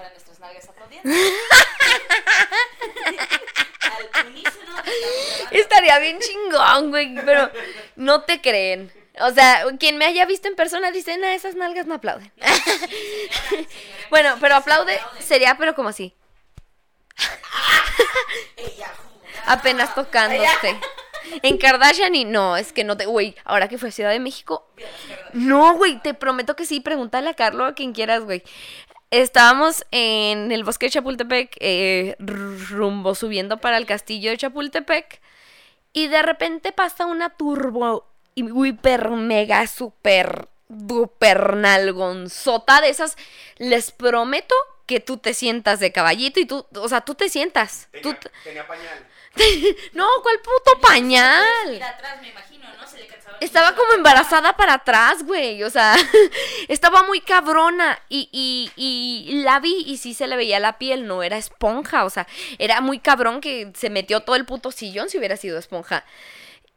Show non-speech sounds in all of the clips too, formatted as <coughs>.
salen nuestras nalgas aplaudiendo. <laughs> Al unísono. Estaría bien chingón, güey, pero no te creen. O sea, quien me haya visto en persona dice, no, esas nalgas no aplauden. Señora, señora, <laughs> Bueno, pero aplaude sería, pero como así, <laughs> Ella apenas tocándose. En Kardashian y no, es que no te, güey, ahora que fue a Ciudad de México, no, güey, te prometo que sí, pregúntale a Carlos a quien quieras, güey. Estábamos en el bosque de Chapultepec, eh, rumbo subiendo para el castillo de Chapultepec, y de repente pasa una turbo hiper mega super duper nalgonzota de esas. Les prometo que tú te sientas de caballito y tú, o sea, tú te sientas. Tenía pañal. <laughs> no, ¿cuál puto pañal? Mira atrás, me imagino, ¿no? Se le Estaba como embarazada para atrás, güey. O sea, <laughs> estaba muy cabrona. Y, y, y la vi y sí se le veía la piel, no era esponja. O sea, era muy cabrón que se metió todo el puto sillón si hubiera sido esponja.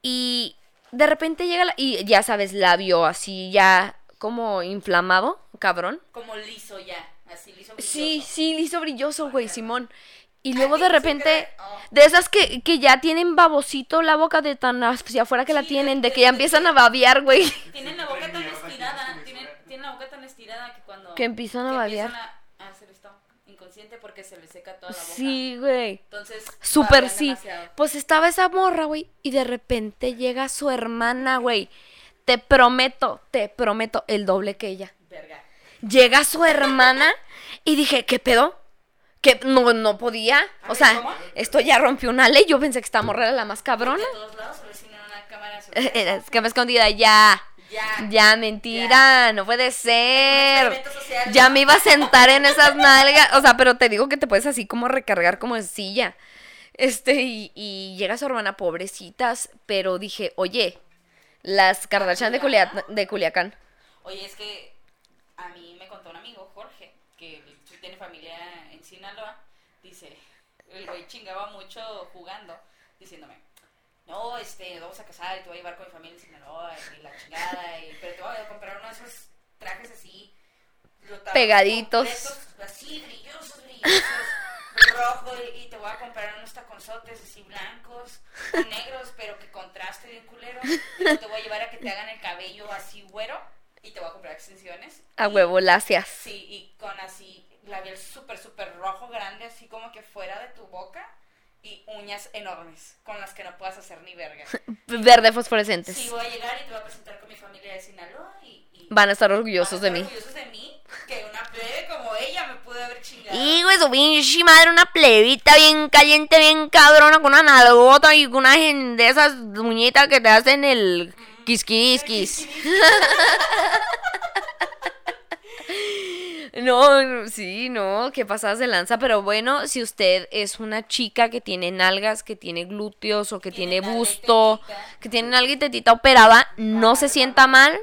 Y de repente llega la, y ya sabes, la vio así ya como inflamado, cabrón. Como liso ya, así liso. Sí, brilloso. sí, liso brilloso, güey, Simón. Y luego de repente, de esas que, que ya tienen babosito la boca de tan hacia afuera que la tienen, de- que ya empiezan a babear, güey. Tienen la boca tan estirada, que tienen, tienen la boca tan estirada que cuando... Que empiezan a que babear. empiezan a, a hacer esto inconsciente porque se les seca toda la boca. Sí, güey. Entonces, Súper sí. demasiado. Pues estaba esa morra, güey. Y de repente llega su hermana, güey. Te prometo, te prometo, el doble que ella. Verga. Llega su hermana y dije, ¿qué pedo? Que no, no podía. O sea, ¿cómo? esto ya rompió una ley. Yo pensé que esta morra era la más cabrona. De todos lados, una cámara <laughs> Era es que me escondida, ya. Ya. Ya, mentira, no puede ser. social, Ya ¿no? me iba a sentar en esas nalgas. O sea, pero te digo que te puedes así como recargar como en silla. Este, y, y llega su hermana, pobrecitas. Pero dije, oye, las Kardashian de, de Culiacán. Oye, es que a mí me contó un amigo, tiene familia en Sinaloa. Dice, el güey chingaba mucho jugando, diciéndome, no, este, nos vamos a casar y te voy a llevar con mi familia en Sinaloa y la chingada, y, pero te voy a comprar uno de esos trajes así, Pegaditos. completos, así, brillosos, brillosos, rojo, y, te voy a comprar unos taconzotes así blancos, o negros, pero que contraste bien culero, y te voy a llevar a que te hagan el cabello así güero, y te voy a comprar extensiones. A y- huevo, lacias. Sí, y con así labial súper, súper rojo, grande, así como que fuera de tu boca. Y uñas enormes, con las que no puedas hacer ni verga. <laughs> Verde fosforescentes. Sí, voy a llegar y te voy a presentar con mi familia de Sinaloa y... y Van a estar van a orgullosos de mí. orgullosos de mí, que una plebe como ella me pude haber chingado. Y güey, su pinche madre, una plebita bien caliente, bien cabrona, con una nalgota y con una de esas muñetas que te hacen el quisquisquis. <laughs> No, sí, no, que pasadas de lanza, pero bueno, si usted es una chica que tiene nalgas, que tiene glúteos o que Tiene busto, que tiene nalga y tetita operada, no se sienta mal.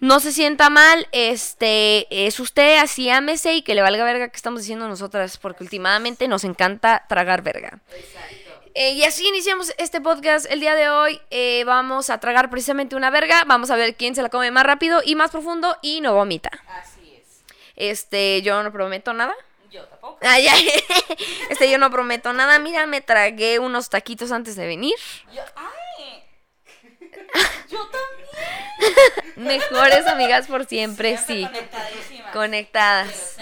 No se sienta mal, este, es usted así ámese y que le valga verga que estamos diciendo nosotras, porque últimamente nos encanta tragar verga. Exacto. Eh, y así iniciamos este podcast el día de hoy. Eh, vamos a tragar precisamente una verga. Vamos a ver quién se la come más rápido y más profundo y no vomita. Así. Este, yo no prometo nada. Yo tampoco. Ay, ay. <laughs> Este, yo no prometo nada. Mira, me tragué unos taquitos antes de venir. Yo, ¡Ay! <laughs> Yo también. Mejores amigas por siempre, sí. conectadísimas. Conectadas.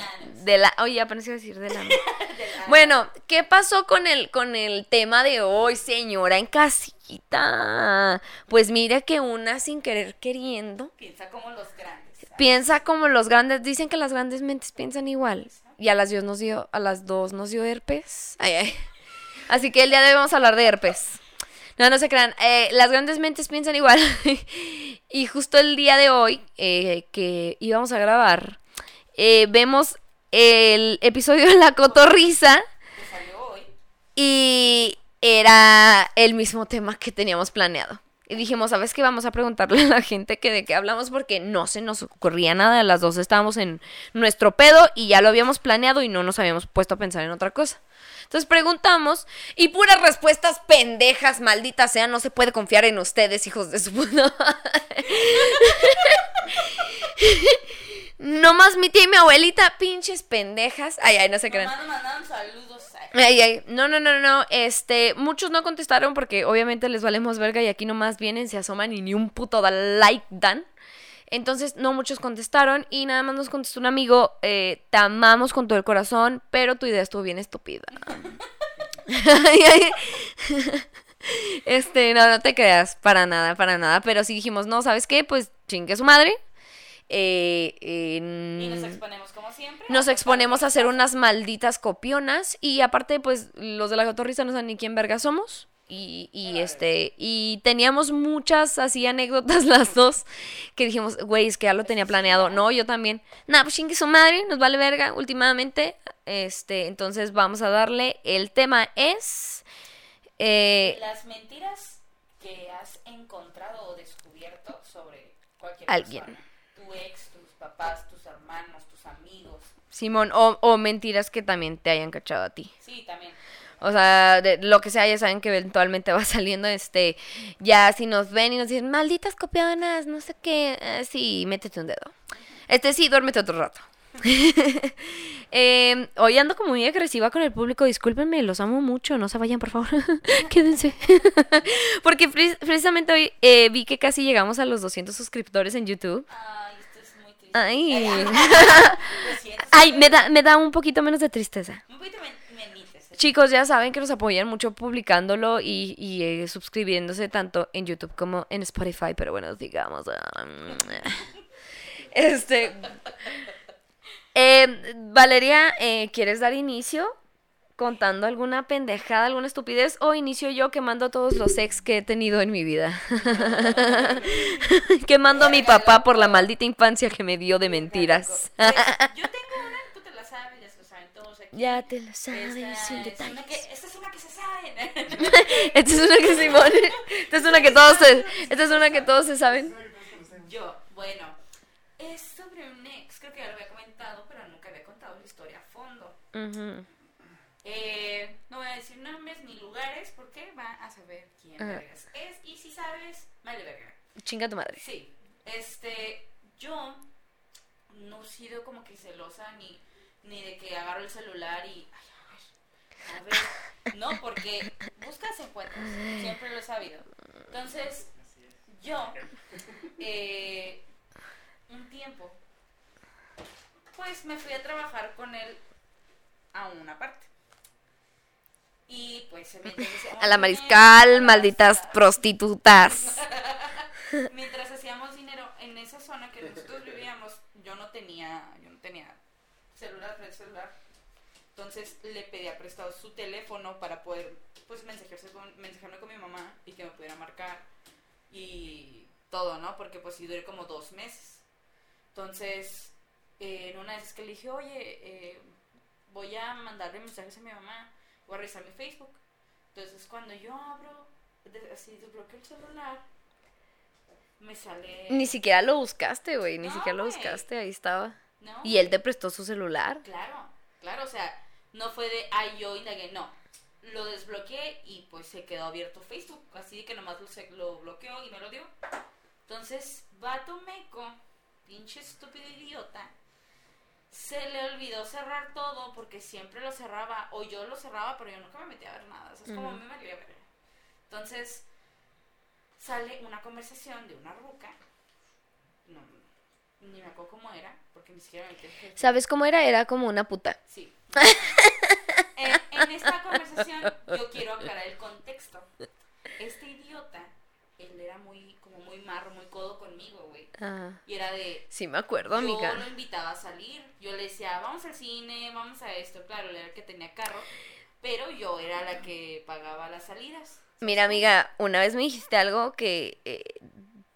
De la, oye, apenas iba a decir de la. <laughs> De la- Bueno, ¿qué pasó con el, con el tema de hoy, señora en casita? Pues mira que una sin querer queriendo Piensa como los grandes. Piensa como los grandes, dicen que las grandes mentes piensan igual. Y a las dos nos dio, a las dos nos dio herpes. Ay, ay. Así que el día de hoy vamos a hablar de herpes. No, no se crean. eh, las grandes mentes piensan igual. <laughs> y justo el día de hoy eh, que íbamos a grabar, eh, vemos el episodio de la cotorriza. Que salió hoy. Y era el mismo tema que teníamos planeado. Y dijimos, ¿sabes qué? Vamos a preguntarle a la gente que de qué hablamos porque no se nos ocurría nada. Las dos estábamos en nuestro pedo y ya lo habíamos planeado y no nos habíamos puesto a pensar en otra cosa. Entonces preguntamos y puras respuestas pendejas, maldita sea, no se puede confiar en ustedes, hijos de su puta. <laughs> Nomás mi tía y mi abuelita, pinches pendejas. Ay, ay, no se crean. Nomás nos mandaron saludos. Ay, no, no, no, no, este, muchos no contestaron porque obviamente les valemos verga y aquí nomás vienen, se asoman y ni un puto da like dan. Entonces, no muchos contestaron y nada más nos contestó un amigo, eh, te amamos con todo el corazón, pero tu idea estuvo bien estúpida. <laughs> Este, no, no te creas, para nada, para nada, pero sí dijimos, no, ¿sabes qué? Pues chingue su madre. Eh, eh, Y nos exponemos como siempre. nos exponemos a hacer unas malditas copionas y aparte pues los de la cotorrisa no saben ni quién verga somos y, y este y teníamos muchas así anécdotas <laughs> las dos que dijimos güey es que ya lo tenía planeado no yo también nada pues chingue su madre nos vale verga últimamente este entonces vamos a darle el tema es eh, Las mentiras que has encontrado o descubierto sobre cualquier Alguien. persona. Tu ex, tus papás, tus hermanos, tus amigos. Simón o, o mentiras que también te hayan cachado a ti Sí, también. O sea, de lo que sea, ya saben que eventualmente <laughs> va saliendo, este, ya si nos ven y nos dicen, malditas copiadonas, no sé qué, eh, sí, métete un dedo. Este sí, duérmete otro rato. <laughs> Eh, hoy ando como muy agresiva con el público, discúlpenme, los amo mucho, no se vayan, por favor, <laughs> quédense. Porque pre- precisamente hoy eh, vi que casi llegamos a los 200 suscriptores en YouTube. Ay, esto es muy triste. Ay. <laughs> Ay, me da, me da un poquito menos de tristeza. Un poquito men- menites. eh. Chicos, ya saben que nos apoyan mucho publicándolo y, y, eh, suscribiéndose tanto en YouTube como en Spotify, pero bueno, digamos. ah, <laughs> este. <laughs> eh, Valeria, eh, ¿quieres dar inicio contando alguna pendejada, alguna estupidez? O inicio yo quemando todos los ex que he tenido en mi vida? <laughs> quemando a mi papá por la maldita infancia que me dio de mentiras. Pues, <laughs> yo tengo una, tú te la sabes, ya se lo saben todos aquí. ya te lo sabes, Esta sin es detalles. una que, esta es una que se sabe. <laughs> Esta es una que Simón. Esta es una que todos se, esta es una que todos se saben. Yo, bueno, es sobre un ex, creo que ya lo había comentado, pero nunca había contado la historia a fondo. Ujú. Eh, no voy a decir nombres ni lugares porque va a saber quién Ajá. vergas es. Y si sabes, vale verga. Chinga tu madre. Sí, este, yo no he sido como que celosa ni, ni de que agarro el celular y, ay, a ver, a ver, <laughs> no, porque buscas encuentros, siempre lo he sabido. Entonces, yo, eh, un tiempo, pues me fui a trabajar con él a una parte. Y pues mientras <laughs> hacíamos A la dinero, mariscal, malditas prostitutas. <laughs> Mientras <laughs> hacíamos dinero en esa zona que nosotros vivíamos, yo no tenía, yo no tenía celular, red celular. Entonces le pedía prestado su teléfono para poder pues mensajearse con, mensajearme con mi mamá y que me pudiera marcar y todo, ¿no? Porque pues sí duré como dos meses. Entonces, eh, en una vez que le dije, oye, eh, voy a mandarle mensajes a mi mamá, voy a revisar mi Facebook. Entonces cuando yo abro, así desbloqueo el celular, me sale... Ni siquiera lo buscaste, güey. Ni No, siquiera lo buscaste. Ahí estaba. ¿no? Y él te prestó su celular. Claro, claro, o sea, no fue de, ay, yo indagué, no. Lo desbloqueé y pues se quedó abierto Facebook, así que nomás lo, lo bloqueó y me lo dio. Entonces, vato meco, pinche estúpido idiota, se le olvidó cerrar todo porque siempre lo cerraba, o yo lo cerraba, pero yo nunca me metía a ver nada, o sea, es Ujú. mí me valía ver. Entonces, sale una conversación de una ruca, no, ni me acuerdo cómo era, porque ni siquiera me metí. ¿Sabes cómo era? Era como una puta. Sí. <laughs> en, en esta conversación yo quiero aclarar el contexto. Este idiota, él era muy, como muy marro, muy codo conmigo, güey. Ah, Y era de, sí, me acuerdo, yo amiga. lo invitaba a salir. Yo le decía, vamos al cine, vamos a esto. Claro, él era el que tenía carro. Pero yo era la que pagaba las salidas. Mira, amiga, una vez me dijiste algo que eh,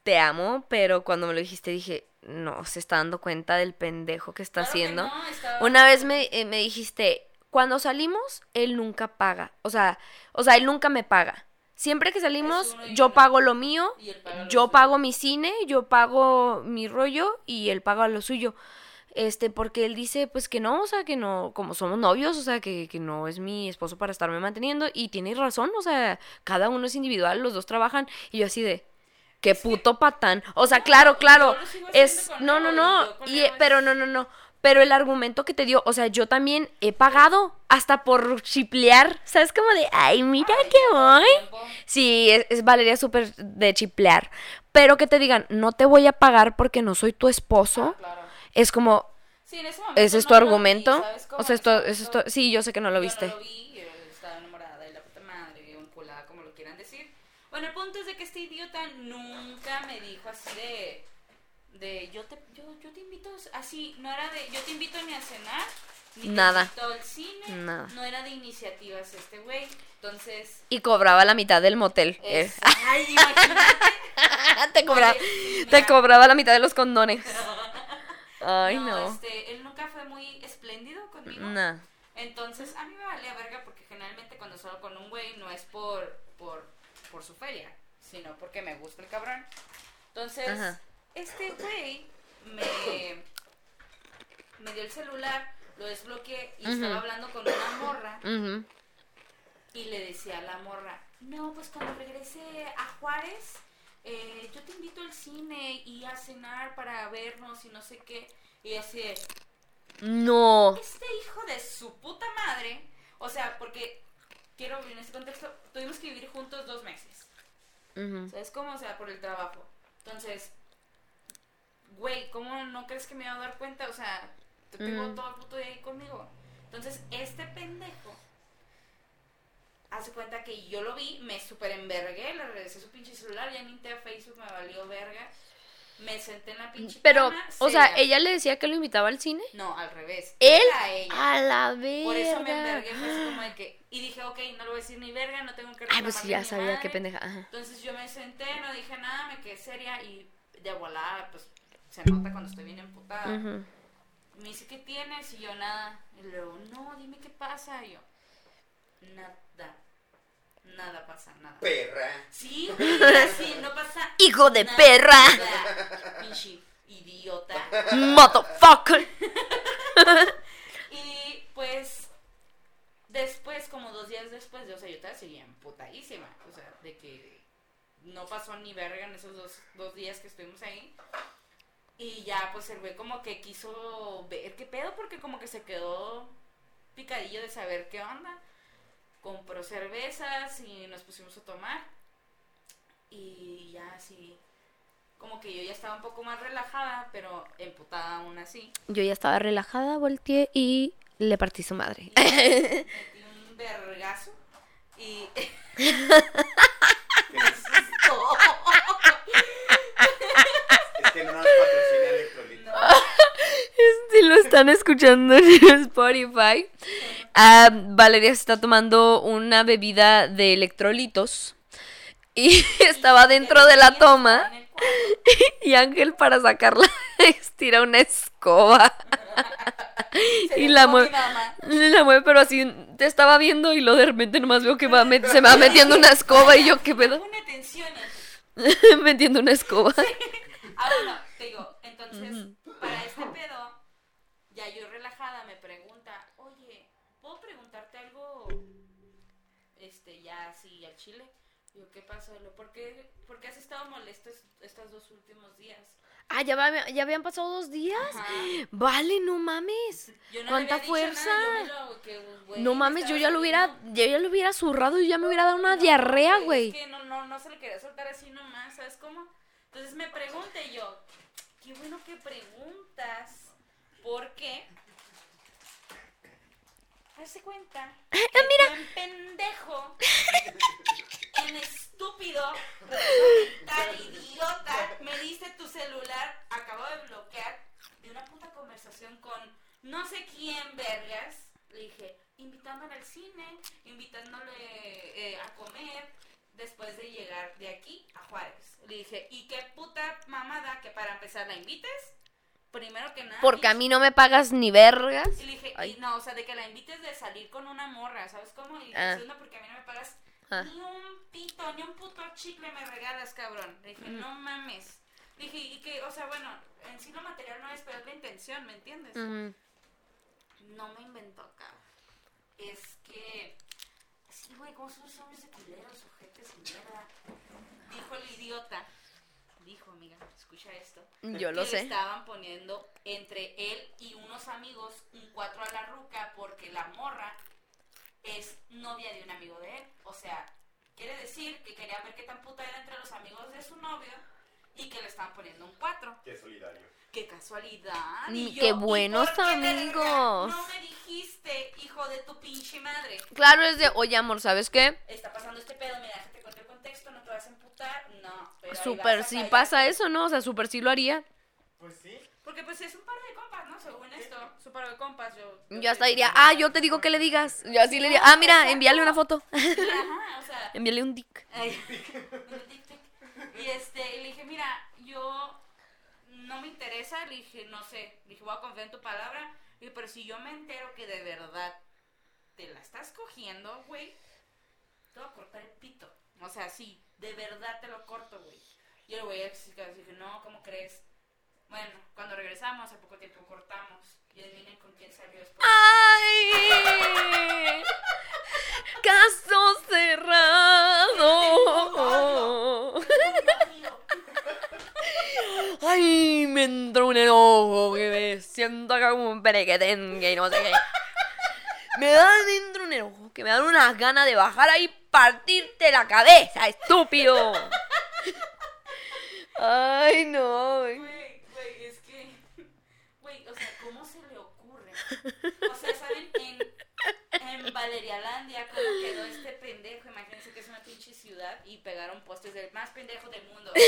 te amo, pero cuando me lo dijiste dije, no, se está dando cuenta del pendejo que está Claro que haciendo. no, estaba- Una vez me, eh, me dijiste, cuando salimos, él nunca paga. O sea, o sea, él nunca me paga. Siempre que salimos, yo pago lo mío, yo pago mi cine, yo pago mi rollo y él paga lo suyo. Este, porque él dice, pues que no, o sea, que no, como somos novios, o sea, que, que no es mi esposo para estarme manteniendo. Y tiene razón, o sea, cada uno es individual, los dos trabajan. Y yo así de, qué puto patán. O sea, claro, claro. Es. No, no, no. y pero no, no, no. Pero el argumento que te dio, o sea, yo también he pagado hasta por chiplear. ¿Sabes? Como de, ay, mira Ay, que voy. Sí, es, es Valeria súper de chiplear. Pero que te digan, no te voy a pagar porque no soy tu esposo. Ah, claro. Es como, Sí, en ese momento ¿ese es no tu lo vi, argumento? O sea, esto, es tu- Sí, yo sé que no lo yo viste. no lo vi. Bueno, el punto es de que este idiota nunca me dijo así de... De yo te, yo, yo te invito, así, no era de yo te invito ni a cenar, ni Nada. te invito al cine, Nada. no era de iniciativas este güey. Entonces, Y cobraba la mitad del motel. Eh, es, <laughs> ay, imagínate. <laughs> te, cobraba, te cobraba la mitad de los condones. <laughs> Ay, no. Este, él nunca fue muy espléndido conmigo. Nah. Entonces, a mí me valía verga porque generalmente cuando salgo con un güey no es por, por, por su feria, sino porque me gusta el cabrón. Entonces, Ajá. Este güey me, me dio el celular, lo desbloqueé y estaba hablando con una morra y le decía a la morra, no, pues cuando regrese a Juárez, eh, yo te invito al cine y a cenar para vernos y no sé qué. Y así de, No. este hijo de su puta madre, o sea, porque quiero en este contexto, tuvimos que vivir juntos dos meses. ¿Sabes cómo? O sea, por el trabajo. Entonces, güey, ¿cómo no crees que me iba a dar cuenta? O sea, te tengo Ujú. todo el puto día ahí conmigo. Entonces, este pendejo hace cuenta que yo lo vi, me super envergué, le regresé su pinche celular, ya ni entré a Facebook, me valió verga. Me senté en la pinche Pero, cama, o sea, ella le decía que lo invitaba al cine. No, al revés. Él a ella. a la verga. Por eso me envergué, fue así como de que. Y dije, ok, no le voy a decir ni verga, no tengo que Ay, pues ya sabía madre. qué pendeja. Ajá. Entonces yo me senté, no dije nada, me quedé seria y de volada, pues se nota cuando estoy bien emputada. Me dice, ¿qué tienes? Y yo, nada. Y luego, no, dime qué pasa. Y yo, nada. Nada pasa, nada. Perra. Sí, <laughs> así, no pasa. Hijo de nada. perra. <laughs> Pinche idiota. Motherfucker. <laughs> Y pues, después, como dos días después, o sea, yo todavía seguía emputadísima. O sea, de que no pasó ni verga en esos dos, dos días que estuvimos ahí. Y ya, pues el güey como que quiso ver qué pedo, porque como que se quedó picadillo de saber qué onda. Compró cervezas y nos pusimos a tomar. Y ya así, como que yo ya estaba un poco más relajada, pero emputada aún así. Yo ya estaba relajada, volteé y le partí su madre. <laughs> metí un vergazo y Que nos- <laughs> Es que no nos <laughs> lo están escuchando en <laughs> Spotify, ah, Valeria se está tomando una bebida de electrolitos. Y <laughs> estaba dentro de la toma. <laughs> Y Ángel para sacarla estira una escoba. Y la mueve, la mueve pero así te estaba viendo y lo de repente nomás veo que va se me va metiendo una escoba y yo qué pedo metiendo una escoba. Ah, bueno, te digo, entonces, para este pedo, ya yo relajada me pregunta, oye, ¿puedo preguntarte algo? Este, ya así al chile. Digo, ¿qué pasó? Lo, ¿Por qué, por qué has estado molesto es- estos dos últimos días? Ah, ya, va- ya habían pasado dos días. Ajá. Vale, no mames. Yo no le ¿Cuánta fuerza? nada, yo me lo- que, güey, No me mames, yo ya lo hubiera, yo ya lo hubiera zurrado y ya me hubiera dado una No, diarrea, Es güey. que no, no, no se lo quería soltar así nomás, ¿sabes cómo? Entonces me pregunté yo, qué bueno que preguntas, porque Hazte cuenta que mira. tú en pendejo, <laughs> en estúpido, tan idiota, me diste tu celular, acabo de bloquear de una puta conversación con no sé quién vergas. Le dije, invitándole al cine, invitándole eh, a comer después de llegar de aquí a Juárez. Le dije, ¿y qué puta mamada que para empezar la invites? Primero que nada. Porque a mí no me pagas ni vergas. y le dije, y no, o sea, de que la invites de salir con una morra, ¿sabes cómo? Y Ah. segundo, porque a mí no me pagas Ah. ni un pito, ni un puto chicle me regalas, cabrón. Le dije, Mm. no mames. Le dije, y que, o sea, bueno, en sí lo material no es, pero es la intención, ¿me entiendes? No me inventó acá. Es que, sí, güey, ¿cómo son los hombres de culeros, ojetes y mierda? Dijo el idiota. Dijo, amiga, escucha esto. Yo que lo le sé. estaban poniendo entre él y unos amigos un 4 a la ruca porque la morra es novia de un amigo de él. O sea, quiere decir que quería ver qué tan puta era entre los amigos de su novio y que le estaban poniendo un 4. Qué solidario. ¡Qué casualidad! Y qué ¿y buenos por qué, amigos. No me dijiste, hijo de tu pinche madre. Claro, es de, oye, amor, ¿sabes qué? Está pasando este pedo, mira, déjate cuento el contexto, no te vas a emputar. No, pero Súper sí pasa eso, ¿no? O sea, súper sí lo haría. Pues sí. Porque pues es un par de compas, ¿no? Según esto, es un par de compas. Yo, Yo hasta diría, ah, yo te digo que le digas. Yo así le diría, ah, mira, envíale una foto. <laughs> Ajá, o sea. envíale un dick. ay, <laughs> un tic. y este, y le dije, mira, yo no me interesa, le dije, no sé, le dije, voy a confiar en tu palabra. Le dije, pero si yo me entero que de verdad te la estás cogiendo, güey, te voy a cortar el pito. O sea, sí, de verdad te lo corto, güey. Y el güey dije, no, ¿cómo crees? Bueno, cuando regresamos, hace poco tiempo cortamos. Y adivinen con quién salió después. ¡Ay! <laughs> Caso cerrado. Ay, me entró un enojo que me siento como un perequetengue y no sé qué. Me da dentro un enojo que me dan unas ganas de bajar ahí y partirte la cabeza, estúpido. Ay, no. güey. Güey, es que. Güey, o sea, ¿cómo se le ocurre? O sea, ¿saben? En, en Valerialandia, cómo quedó este pendejo. Imagínense que es una pinche ciudad y pegaron postes del más pendejo del mundo. <laughs>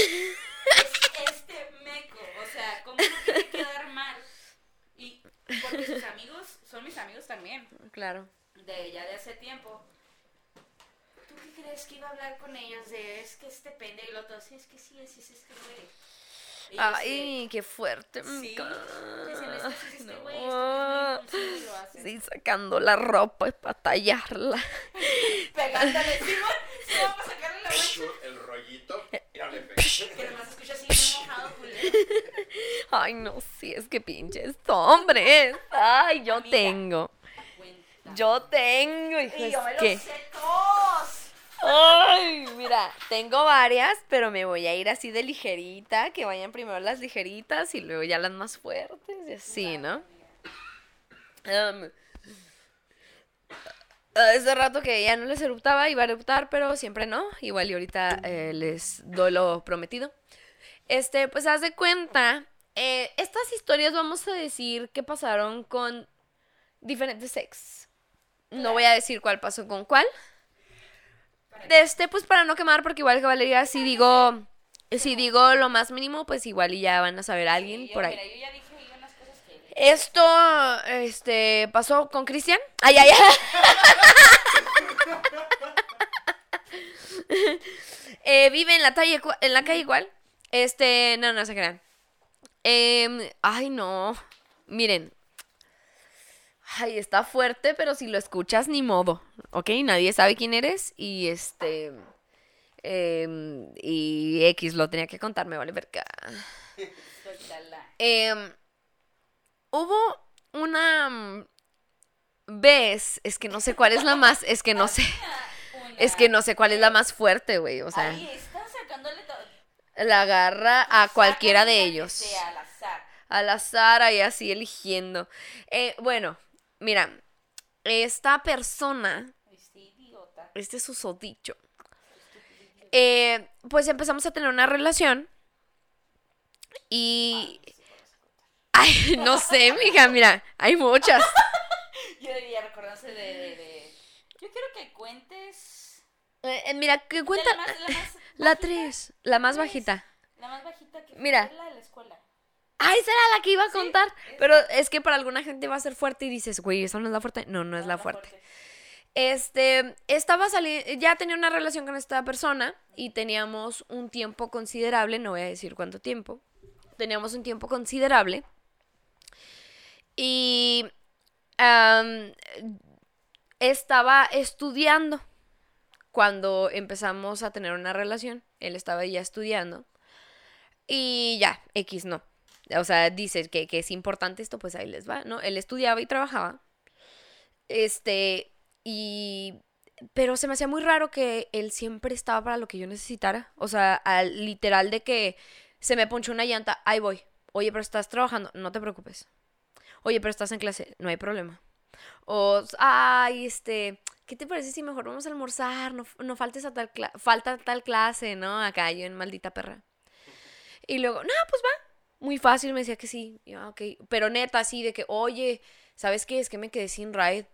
Es este meco. O sea, ¿cómo no quiere quedar mal? Y porque sus amigos son mis amigos también. Claro. De ya de hace tiempo. ¿Tú qué crees que iba a hablar con ellos? De es que este pendejo y lo otro. Sí, es que sí, es, es este güey. Y Ay, qué fuerte. Sí, que sí este. Sí, sacando la ropa para tallarla. <laughs> Pegándole, <laughs> Simón, sí, vamos El rollito. Le. Que escucha así, mojado. <laughs> Ay, no, sí, es que pinches hombres. Ay, yo Amiga. tengo. Cuenta. Yo tengo, hijo, Y yo me es los que. sé todos. Ay, mira, tengo varias, pero me voy a ir así de ligerita, que vayan primero las ligeritas y luego ya las más fuertes, y así, ¿no? Um, hace rato que ya no les eruptaba, iba a eruptar, pero siempre no. Igual y ahorita eh, les doy lo prometido. Este, pues haz de cuenta, eh, estas historias vamos a decir que pasaron con diferentes sex. No voy a decir cuál pasó con cuál. De este, pues para no quemar, porque igual que Valeria, si digo, si digo lo más mínimo, pues igual y ya van a saber a alguien por ahí. Mira, yo ya dije ahí unas cosas que... Esto, este, pasó con Cristian. Ay, ay, ay. <laughs> Eh, vive en la calle, en la calle igual. Este, no, no se crean. Em, ay, no. Miren. Ay, está fuerte, pero si lo escuchas, ni modo. ¿Ok? Nadie sabe quién eres. Y este. em, y X lo tenía que contar, me vale verga. <laughs> Suéltala. Hubo una mm, vez, es que no sé cuál es la más, es que no sé, <laughs> es que no sé cuál es la más fuerte, güey, o sea, Ahí está sacándole todo. la agarra a cualquiera de ellos, sea, al azar. al azar, ahí así eligiendo. Eh, bueno, mira, esta persona, Este idiota. este susodicho, eh, pues empezamos a tener una relación y... Ay, no sé, mija, mira, hay muchas. <laughs> Yo debería recordarse de, de, de- Yo quiero que cuentes... Eh, eh, mira, que cuenta La, más, la, más <laughs> la bajita, 3, la más tres. bajita. La más bajita que Mira. la de la escuela. Ah, esa era la que iba a Sí, contar. Pero es que para alguna gente va a ser fuerte y dices, güey, ¿esa no es la fuerte? No, no es la fuerte. Este, estaba saliendo, ya tenía una relación con esta persona y teníamos un tiempo considerable, no voy a decir cuánto tiempo, teníamos un tiempo considerable y estaba estudiando cuando empezamos a tener una relación, él estaba ya estudiando y ya, X no. O sea, dice que, que es importante esto, pues ahí les va, ¿no? Él estudiaba y trabajaba. Este, y... Pero se me hacía muy raro que él siempre estaba para lo que yo necesitara. O sea, al literal de que Se me ponchó una llanta, ahí voy. Oye, pero estás trabajando, no te preocupes. Oye, pero estás en clase, no hay problema. O, ay, este, ¿qué te parece si mejor vamos a almorzar? No, no faltes a tal, falta tal clase, ¿no? Acá yo en maldita perra. Y luego, no, pues va. Muy fácil, me decía que sí. Yo, "Ah, ok. Pero neta, así de que, oye, ¿sabes qué? Es que me quedé sin ride.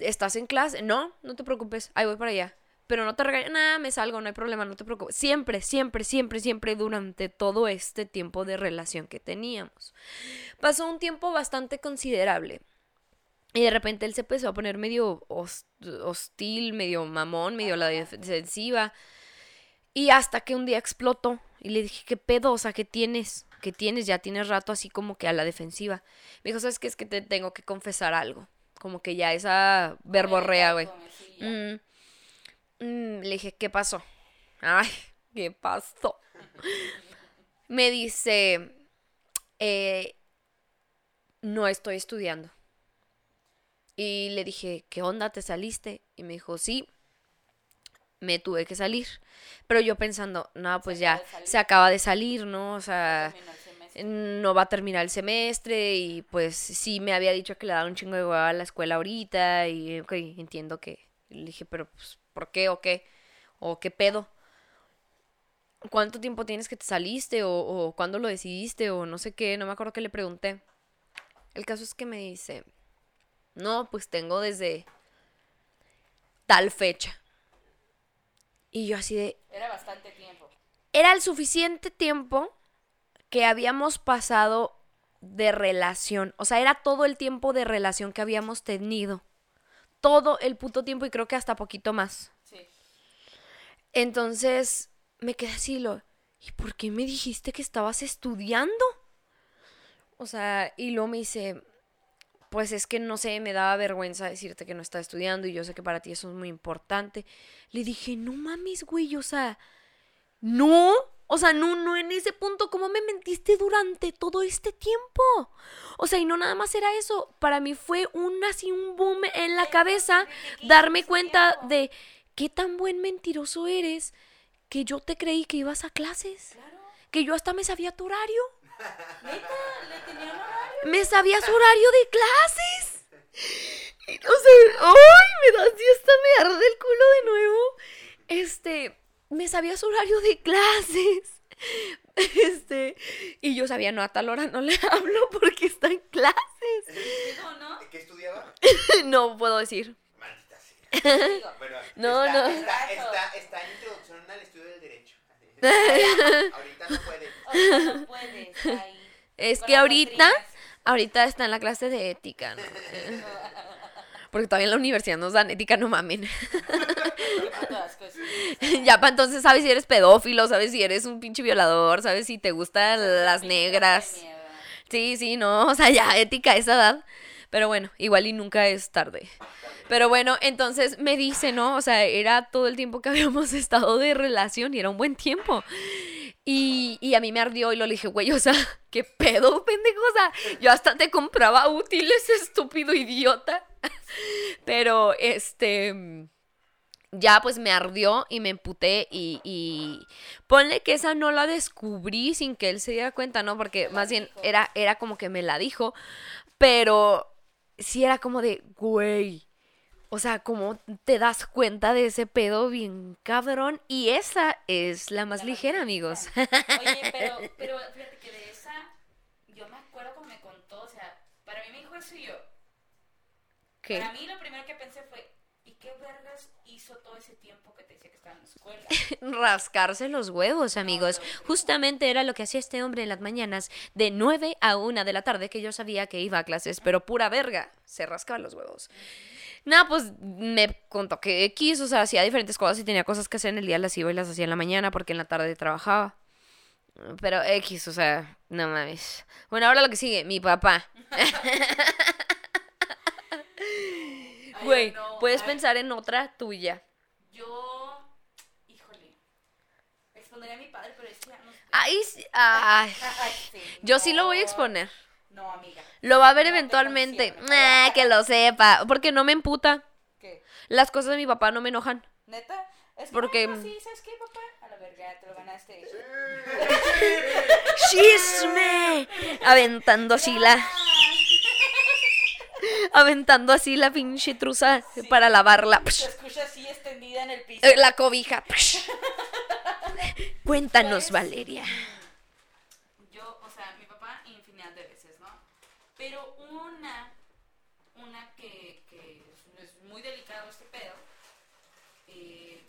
¿Estás en clase? No, no te preocupes. Ahí voy para allá. Pero no te regañes. Nada, me salgo, no hay problema, no te preocupes. Siempre, siempre, siempre, siempre durante todo este tiempo de relación que teníamos. Pasó un tiempo bastante considerable. Y de repente él se empezó a poner medio hos- hostil, medio mamón, medio a la defensiva. Y hasta que un día explotó y le dije, ¿qué pedo? O sea, ¿qué tienes? ¿Qué tienes? Ya tienes rato así como que a la defensiva. Me dijo, ¿sabes qué? Es que te tengo que confesar algo. Como que ya esa verborrea, güey. Mm, mm, le dije, ¿qué pasó? Ay, <laughs> ¿qué pasó? Me dice, eh, no estoy estudiando. Y le dije, ¿qué onda? ¿Te saliste? Y me dijo, sí, me tuve que salir. Pero yo pensando, no, pues ya se acaba de salir, ¿no? O sea, no va a terminar el semestre y pues sí me había dicho que le daba un chingo de hueva a la escuela ahorita y ok, entiendo que le dije, pero pues, ¿por qué o qué? ¿O qué pedo? ¿Cuánto tiempo tienes que te saliste o, o cuándo lo decidiste o no sé qué? No me acuerdo que le pregunté. El caso es que me dice, no, pues tengo desde tal fecha. Y yo así de, Era bastante tiempo. era el suficiente tiempo que habíamos pasado de relación. O sea, era todo el tiempo de relación que habíamos tenido. Todo el puto tiempo y creo que hasta poquito más. Sí. Entonces me quedé así, lo, ¿y por qué me dijiste que estabas estudiando? O sea, y luego me dice, pues es que no sé, me daba vergüenza decirte que no estaba estudiando y yo sé que para ti eso es muy importante. Le dije, no mames, güey, o sea, no, o sea, no, no en ese punto, ¿cómo me mentiste durante todo este tiempo? O sea, y no nada más era eso, para mí fue un así un boom en la cabeza darme cuenta de qué tan buen mentiroso eres que yo te creí que ibas a clases, que yo hasta me sabía tu horario, <laughs> Neta, le tenía un horario. me sabía su horario de clases. Y no sé, ¡ay! Me da así hasta me arde el culo de nuevo. Este, me sabía su horario de clases. <laughs> Este, y yo sabía, no, a tal hora no le <laughs> hablo porque está en clases. ¿no? ¿Qué estudiaba? <laughs> No puedo decir. Maldita sea. Bueno, No, está, no. Está, está, está en introducción al estudio del derecho. Ahorita no puede. ahorita no puedes ahí. Es Con que ahorita, ahorita está en la clase de ética, ¿no? Porque todavía en la universidad nos dan ética, no mamen. Asco <laughs> ya para entonces sabes si eres pedófilo, sabes si eres un pinche violador, sabes si te gustan las negras. Sí, sí, no, <laughs> o sea, ya ética a esa edad. Pero bueno, igual y nunca es tarde. Pero bueno, entonces me dice, ¿no? O sea, era todo el tiempo que <laughs> habíamos estado de relación y era un buen tiempo. Y, y a mí me ardió y lo dije, güey, o sea, ¿qué pedo, pendejo? O sea, yo hasta te compraba útiles, estúpido idiota. Pero, este, ya pues me ardió y me emputé y, y ponle que esa no la descubrí sin que él se diera cuenta, ¿no? Porque más bien era, era como que me la dijo, pero sí era como de, güey, o sea, como te das cuenta de ese pedo bien cabrón y esa es la más La más ligera, amigos. Oye, pero, <laughs> pero fíjate que de esa, yo me acuerdo cuando me contó, o sea, para mí me dijo eso y yo. ¿Qué? Para mí lo primero que pensé fue, ¿y qué vergas hizo todo ese tiempo que te decía que estaba en la escuela? <laughs> Rascarse los huevos, amigos. Justamente era lo que hacía este hombre en las mañanas de 9 a 1 de la tarde que yo sabía que iba a clases, pero pura verga, se rascaba los huevos. Nada, pues me contó que X, o sea, hacía diferentes cosas y tenía cosas que hacer en el día, las iba y las hacía en la mañana porque en la tarde trabajaba. Pero X, o sea, no mames. Bueno, ahora lo que sigue, mi papá. <laughs> Güey, no, puedes pensar en otra tuya. Yo, híjole, expondría a mi padre, pero es que ya no sé. Ay, sí, ay. <laughs> Ay, sí, Yo sí lo voy a exponer. No, amiga. Lo va a ver No eventualmente. que lo sepa. Porque no me emputa. ¿Qué? Las cosas de mi papá no me enojan. ¿Neta? Es que, Porque- sí, ¿sabes qué, papá? A la verga, te lo ganaste. <laughs> ¡Chisme! Aventando así la. <laughs> Aventando así la pinche truza para lavarla. Se escucha así extendida en el piso. Eh, La cobija. <laughs> Cuéntanos, Pues, Valeria. Yo, o sea, mi papá infinidad de veces, ¿no? Pero una, una que, que es, muy delicado este pedo. eh,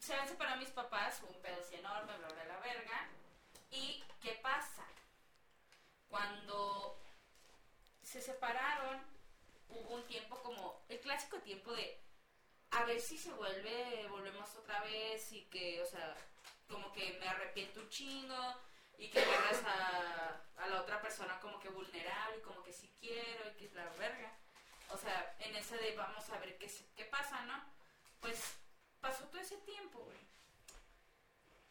se han separado mis papás, un pedo así enorme, bla, bla, la verga. ¿Y qué pasa? Cuando se separaron, hubo un tiempo como, el clásico tiempo de a ver si se vuelve, volvemos otra vez y que, o sea, como que me arrepiento un chingo y que agarras a, a la otra persona como que vulnerable y como que sí quiero y que es la verga. O sea, en ese de vamos a ver qué, qué pasa, ¿no? Pues pasó todo ese tiempo, güey.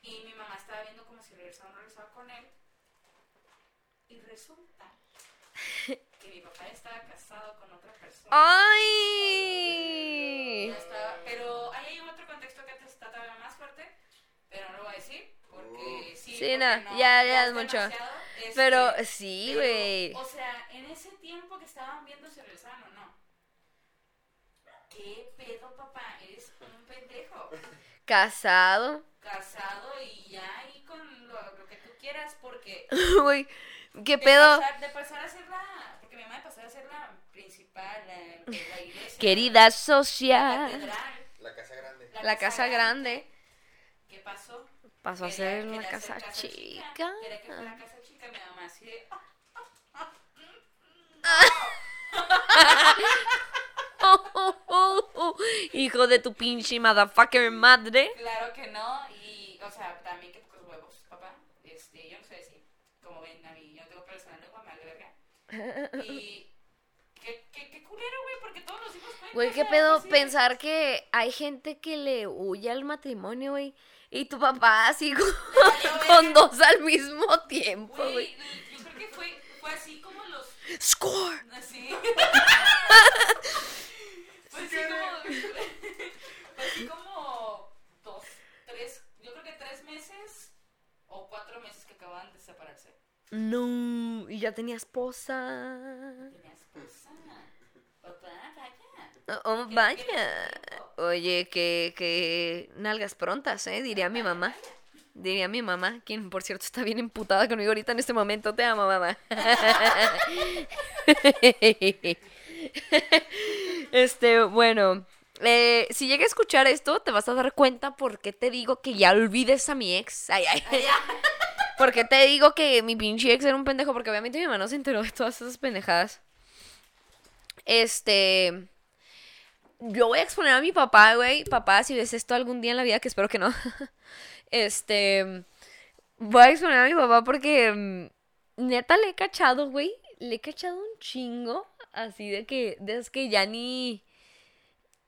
Y mi mamá estaba viendo como si regresaba o no regresaba con él. Y resulta <laughs> que mi papá estaba casado con otra persona. ¡Ay! Ya está, pero ahí hay otro contexto que está todavía más fuerte, pero no lo voy a decir porque sí. Sí, porque no, ya- ya es mucho. demasiado, este, Pero sí, pero, güey. O sea, en ese tiempo que estaban viendo si regresaban o no. ¿Qué pedo, papá? Eres un pendejo. Casado. Casado y ya ahí con lo, lo que tú quieras, porque. <laughs> Güey, ¿qué de pedo? pasar- de pasar a ser la. Porque mi mamá de pasar a ser la principal, la, la iglesia. Querida La social. catedral. La casa grande. La casa grande ¿Qué pasó? pasó a ser hacer casa chica. Quería que fuera casa chica, mi mamá así de. "Ah, Oh, oh, oh, oh. Hijo de tu pinche motherfucker madre. Claro que no, y, o sea, también que pocos huevos, papá. Este, yo no sé decir, como ven a mí, Y, qué, qué, qué culero, güey, porque todos los hijos pueden Güey, qué pedo pensar que hay gente que le huye al matrimonio, güey. Y tu papá así con, <laughs> con dos al mismo tiempo, güey. yo creo que fue, fue así como los, Score. así. <laughs> fue así como, fue así como dos, tres, yo creo que tres meses o cuatro meses que acababan de separarse. No, y ya tenía esposa. Tenía esposa. Vaya. Oh, ¿Qué vaya. Oye, que, que nalgas prontas, ¿eh? Diría mi mamá. Diría mi mamá, quien por cierto está bien emputada conmigo ahorita en este momento. Te amo, mamá. <laughs> Este, bueno. eh, si llega a escuchar esto, te vas a dar cuenta por qué te digo que ya olvides a mi ex. Ay, ay. ¿Por qué te digo que mi pinche ex era un pendejo? Porque obviamente mi mamá no se enteró de todas esas pendejadas. Este. Yo voy a exponer a mi papá, güey. Papá, si ves esto algún día en la vida, que espero que no. <laughs> Este. Voy a exponer a mi papá porque. mm, Neta le he cachado, güey. Le he cachado un chingo. Así de que. De es que ya ni.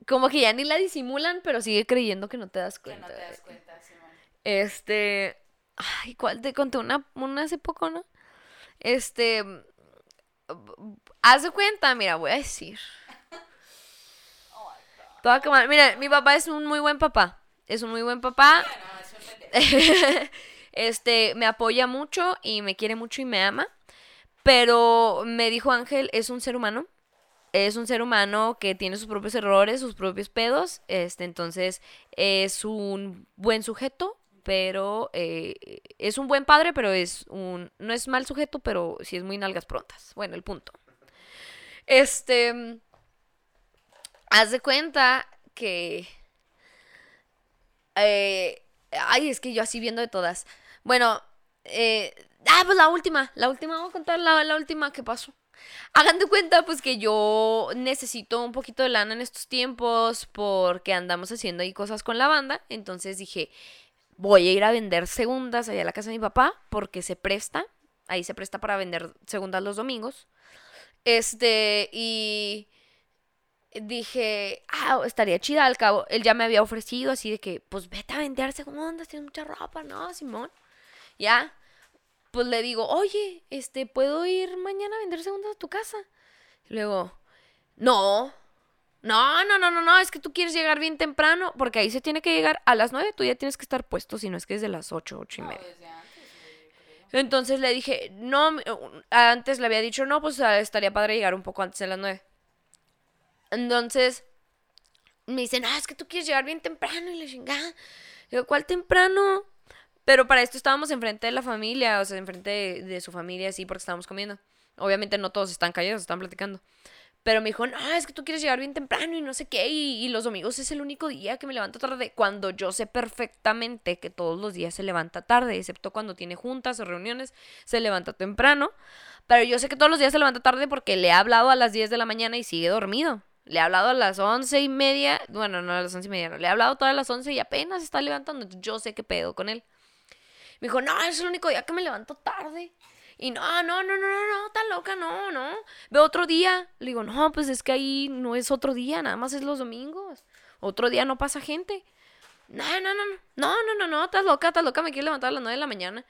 Como que ya ni la disimulan, pero sigue creyendo que no te das Que no cuenta. te das cuenta, Simón. Este. Ay, ¿cuál te conté una, una hace poco, no? Este. Haz de cuenta, mira, voy a decir. Toda quemada. Mira, mi papá es un muy buen papá. Es un muy buen papá. <laughs> Este, me apoya mucho y me quiere mucho y me ama. Pero me dijo Ángel, es un ser humano. Es un ser humano que tiene sus propios errores, sus propios pedos. Este, entonces, es un buen sujeto, pero eh, es un buen padre, pero es un. No es mal sujeto, pero sí es muy nalgas prontas. Bueno, el punto. Este. Haz de cuenta que. Eh, ay, es que yo así viendo de todas. Bueno, eh, ah, pues la última, la última, voy a contar la, la última que pasó. Hagan de cuenta, pues que yo necesito un poquito de lana en estos tiempos porque andamos haciendo ahí cosas con la banda. Entonces dije, voy a ir a vender segundas allá a la casa de mi papá porque se presta. Ahí se presta para vender segundas los domingos. Este, y dije, ah, estaría chida. Al cabo, él ya me había ofrecido así de que, pues vete a vender segundas, tienes mucha ropa, ¿no, Simón? Ya, pues le digo, oye, este, ¿puedo ir mañana a vender segundas a tu casa? Luego, no, No, no, no, no, no, es que tú quieres llegar bien temprano, porque ahí se tiene que llegar a las 9, tú ya tienes que estar puesto, si no es que es de las 8, 8 y media. Entonces le dije, no, antes le había dicho, no, pues ah, estaría padre llegar un poco antes de las 9. Entonces me dice, no, es que tú quieres llegar bien temprano y la chingada. Digo, ¿cuál temprano? Pero para esto estábamos enfrente de la familia, o sea, enfrente de, de su familia, así, porque estábamos comiendo. Obviamente no todos están callados, están platicando. Pero me dijo, no, es que tú quieres llegar bien temprano y no sé qué, y, los domingos es el único día que me levanto tarde, cuando yo sé perfectamente que todos los días se levanta tarde, excepto cuando tiene juntas o reuniones, se levanta temprano. Pero yo sé que todos los días se levanta tarde porque le he hablado a las 10 de la mañana y sigue dormido. Le he hablado a las once y media, bueno, no a las once y media, no, le he hablado todas las once y apenas está levantando, entonces yo sé qué pedo con él. Me dijo, no, es el único día que me levanto tarde. Y no, no, no, no, no, no, está loca, no, no. Ve otro día. Le digo, no, pues es que ahí no es otro día, nada más es los domingos. Otro día no pasa gente. No, no, no, no, no, no, no, no, estás loca, estás loca, me quiero levantar a las nueve de la mañana.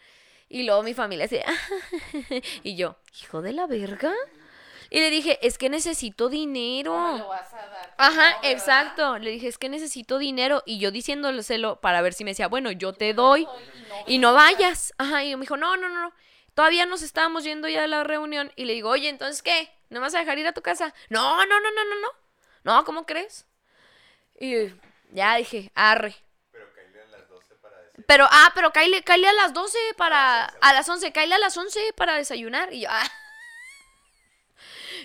Y luego mi familia así, y yo, hijo de la verga. Y le dije, es que necesito dinero. ¿Cómo le vas a dar? Ajá, No, exacto. Le dije, es que necesito dinero. Y yo diciéndoleselo para ver si me decía, bueno, yo te doy. Y no vayas. Ajá, y me dijo, no, no, no, no. Todavía nos estábamos yendo ya a la reunión. Y le digo, oye, entonces, ¿qué? ¿No me vas a dejar ir a tu casa? No, no, no, no, no, no. No, ¿cómo crees? Y ya dije, arre. Pero caíle a las 12 para decir. Pero, ah, pero cáile, cáile a las 12 para... A las 11, cáile a las 11 para desayunar. Y yo, ah.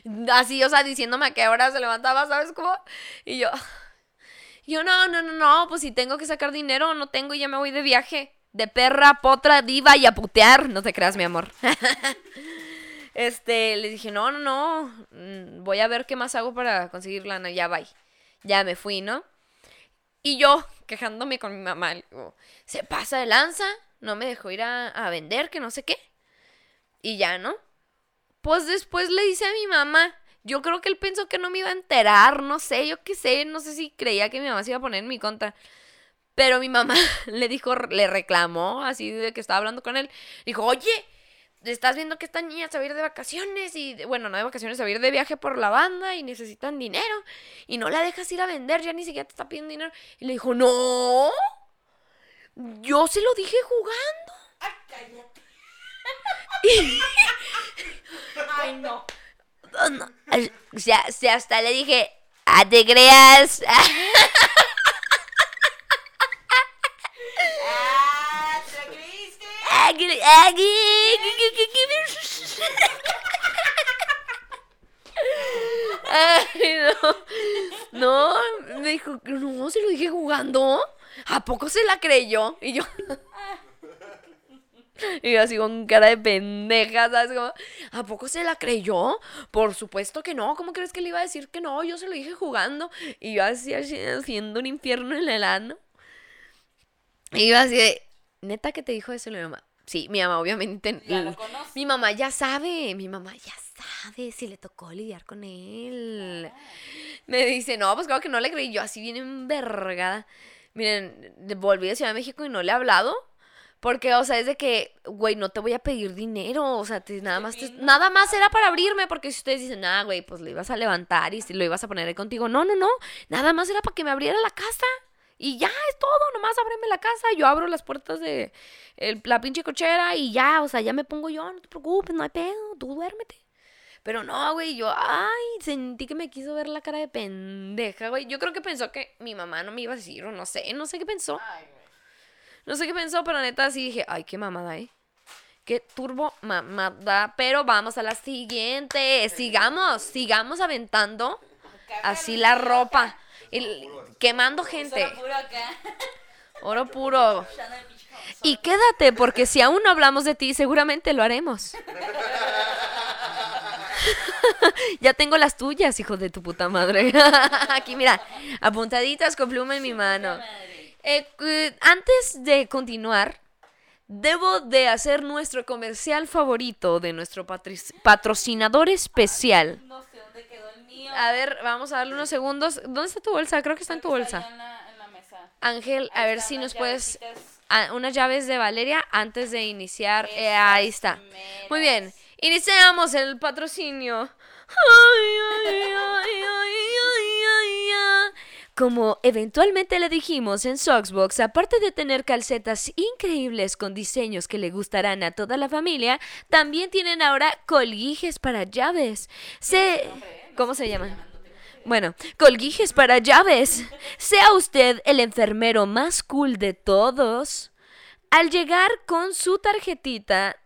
<laughs> Así, o sea, diciéndome a qué hora se levantaba, ¿sabes cómo? Y yo, yo, no, no, no, no, pues si tengo que sacar dinero, no tengo y ya me voy de viaje. De perra, potra, diva y a putear. No te creas, mi amor. <laughs> Este, le dije, no, no, no, mm, voy a ver qué más hago para conseguir lana. Ya, bye. Ya me fui, ¿no? Y yo, quejándome con mi mamá, le digo, se pasa de lanza, no me dejó ir a, a vender, que no sé qué. Y ya, ¿no? Pues después le dice a mi mamá, yo creo que él pensó que no me iba a enterar, no sé, yo qué sé, no sé si creía que mi mamá se iba a poner en mi contra. Pero mi mamá <laughs> le dijo, le reclamó, así de que estaba hablando con él. Dijo, oye, estás viendo que esta niña se va a ir de vacaciones y, bueno, no de vacaciones, se va a ir de viaje por la banda y necesitan dinero y no la dejas ir a vender, ya ni siquiera te está pidiendo dinero. Y le dijo, no, yo se lo dije jugando. Ay, cállate. <laughs> <laughs> Ay, no. No. O sea, o sea, hasta le dije, ah, te creas. Ah, ¿te la creíste? Ah, que- ah, que- que- que- que- Ay, no. No, me dijo, no, se lo dije jugando. ¿A poco se la creyó? Y yo. Y yo así con cara de pendeja, ¿sabes? Como, ¿A poco se la creyó? Por supuesto que no. ¿Cómo crees que le iba a decir que no? Yo se lo dije jugando. Y yo así, así haciendo un infierno en el ano. Y yo así de, neta que te dijo eso mi mamá. Sí, mi mamá obviamente. Ya lo conoce. Mi mamá ya sabe, mi mamá ya sabe si le tocó lidiar con él. Me dice, no, pues claro que no le creí. Yo así bien envergada. Miren, volví de Ciudad de México y no le he hablado. Porque, o sea, es de que, güey, no te voy a pedir dinero. O sea, te- nada más te- nada más era para abrirme. Porque si ustedes dicen, ah, güey, pues lo ibas a levantar y si lo ibas a poner ahí contigo. No, no, no. Nada más era para que me abriera la casa. Y ya es todo, nomás ábreme la casa, yo abro las puertas de el- la pinche cochera y ya, o sea, ya me pongo yo, no te preocupes, no hay pedo, tú duérmete. Pero no, güey, yo, ay, sentí que me quiso ver la cara de pendeja, güey. Yo creo que pensó que mi mamá no me iba a decir, o no sé, no sé qué pensó. Ay. No sé qué pensó, pero neta sí dije, ay, qué mamada, ¿eh? Qué turbo mamada. Pero vamos a la siguiente. Sigamos, sigamos aventando así la ropa. Y quemando gente. Solo puro acá. Oro <laughs> puro. Y quédate, porque si aún no hablamos de ti, seguramente lo haremos. <laughs> ya tengo las tuyas, hijo de tu puta madre. <laughs> Aquí, mira, apuntaditas con pluma en mi mano. Eh, eh, antes de continuar, debo de hacer nuestro comercial favorito de nuestro patrocinador especial. No sé mío. A ver, vamos a darle unos segundos. ¿Dónde está tu bolsa? Creo que está en tu está bolsa. En la, en la mesa. Ángel, a ver si nos puedes... ah, unas llaves de Valeria antes de iniciar. Eh, ahí está. meras. Muy bien. Iniciamos el patrocinio. Ay, ay, ay, ay, ay, ay, Como eventualmente le dijimos en Soxbox, aparte de tener calcetas increíbles con diseños que le gustarán a toda la familia, también tienen ahora colguijes para llaves. Se... ¿Cómo se llaman? Bueno, colguijes para llaves. Sea usted el enfermero más cool de todos. Al llegar con su tarjetita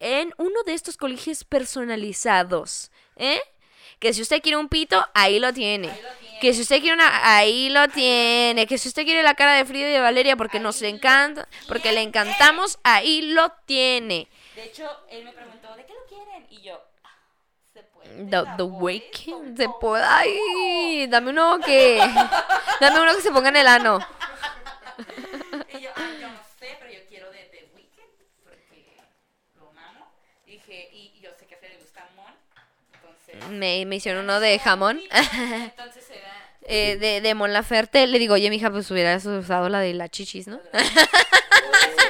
en uno de estos colguijes personalizados, ¿eh? Que si usted quiere un pito, ahí lo tiene. Que si usted quiere una, ahí lo tiene. Que si usted quiere la cara de Frida y de Valeria porque nos encanta, porque le encantamos, ahí lo tiene. De hecho, él me preguntó, ¿de qué lo quieren? Y yo, "Ah, se puede. The, the Weeknd, se puede. Ay, dame uno que. Dame uno que se ponga en el ano. Y yo, ah, yo no sé, pero yo quiero de The Weeknd porque lo amo. Dije, y, y yo sé que a Fede le gusta Mon. Entonces. Me, me hicieron uno de jamón. Entonces era. eh, de, de Mon Laferte. Le digo, oye, mija, pues hubieras usado la de la chichis, ¿no? Uy, es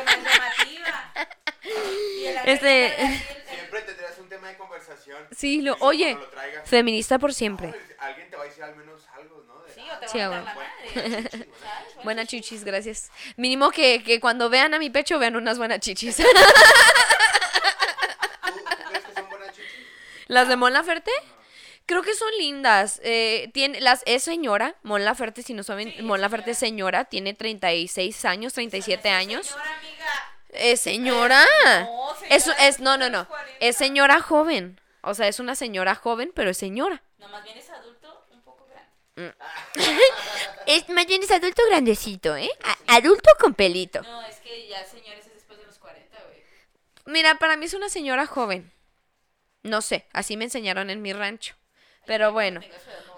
más llamativa. Y el Este- conversación. Sí, lo- oye. lo Feminista por siempre. alguien te va a decir al menos algo, ¿no? De, Sí, ah, o te Sí, va a ah, matar la bueno. madre. ¿sabes? Buena chichis, gracias. Mínimo que, que cuando vean a mi pecho vean unas buenas chichis. ¿Tú, tú crees que son buenas chichis? ¿Las de Mon Laferte? Creo que son lindas. Eh, tiene, las, es señora, Mon Laferte, si no saben, Sí, Mon es Laferte es señora, tiene 36 años, 37 años. Señora amiga. Es señora. No, Es, señora, es, no, no, no. 40. Es señora joven. O sea, es una señora joven, pero es señora. No, más bien es adulto un poco grande. <laughs> Es, más bien es adulto grandecito, ¿eh? adulto con pelito. No, es que ya señores es después de los 40, güey. Mira, para mí es una señora joven. No sé, así me enseñaron en mi rancho. Pero bueno.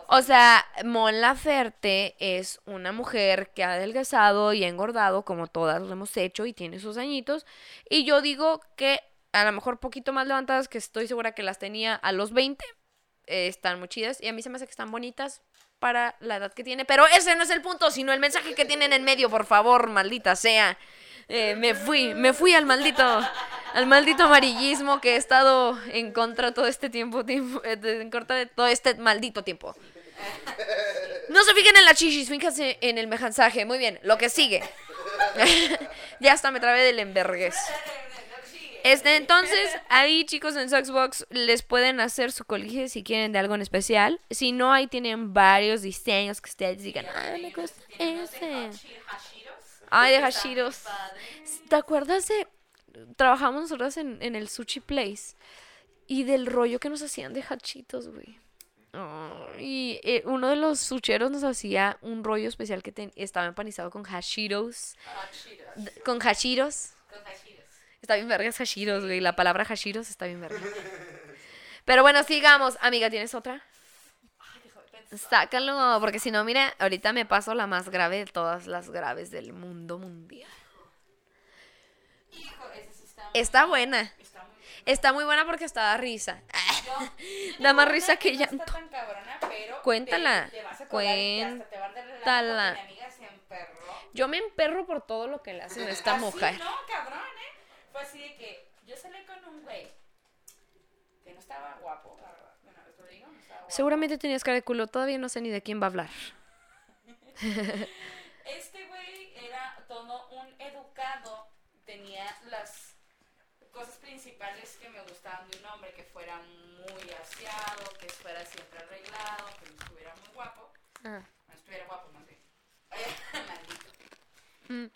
O sea, Mon Laferte es una mujer que ha adelgazado y ha engordado, como todas lo hemos hecho, y tiene sus añitos. Y yo digo que a lo mejor poquito más levantadas, que estoy segura que las tenía a los 20, eh, están muy chidas. Y a mí se me hace que están bonitas para la edad que tiene. Pero ese no es el punto, sino el mensaje que tienen en medio, por favor, maldita sea. Eh, me fui, me fui al maldito, al maldito amarillismo que he estado en contra todo este tiempo, tiempo eh, en contra de todo este maldito tiempo. No se fijen en las chichis, fíjense en el mensaje. Muy bien, lo que sigue. <laughs> ya hasta me trabé del envergues. Este, entonces, ahí chicos en Soxbox les pueden hacer su colige si quieren de algo en especial. Si no, ahí tienen varios diseños que ustedes digan, ah, me gusta ese. Ay, de hashiros. ¿Te acuerdas de... Trabajamos nosotros en, en el sushi place y del rollo que nos hacían de hachitos, güey. Ay, y eh, uno de los sucheros nos hacía un rollo especial que ten- estaba empanizado con hashiros. d- Con hashiros. Está bien vergas hashiros, güey. La palabra hashiros está bien verga. Pero bueno, sigamos. Amiga, ¿tienes otra? Sácalo, porque si no, mira, ahorita me paso la más grave de todas las graves del mundo mundial. Está buena. Está muy Está muy buena porque está da risa. Yo- Da más risa que no llanto. está tan cabrona, pero Cuéntala, te- cuéntala. Yo me emperro por todo lo que le hacen a <laughs> esta mujer. No, cabrón, ¿eh? Fue así de que yo salí con un güey que no estaba guapo, la verdad. Bueno, te lo digo, no estaba guapo. Seguramente tenías cara de culo. Todavía no sé ni de quién va a hablar. <laughs> Este güey era todo un educado, tenía las cosas principales que me gustaban de un hombre, que fuera muy aseado, que fuera siempre arreglado, que no estuviera muy guapo, Ah. no estuviera guapo más bien. <laughs> Maldito. Mm.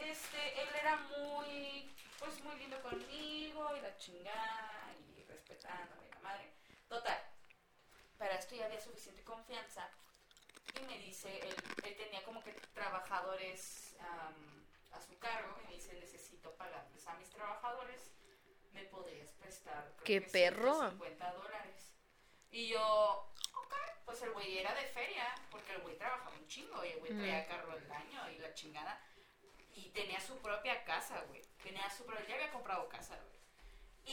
Este, él era muy, pues muy lindo conmigo y la chingada y respetándome la madre. Total. Para esto ya había suficiente confianza y me dice, él, él tenía como que trabajadores am, a su cargo y me dice, necesito pagarles a mis trabajadores, ¿me podrías prestar? ¡Qué perro! 150 dólares. Y yo, ok, pues el güey era de feria, porque el güey trabajaba un chingo y el güey traía carro del año y la chingada. Y tenía su propia casa, güey. Tenía su propia, ya había comprado casa, güey.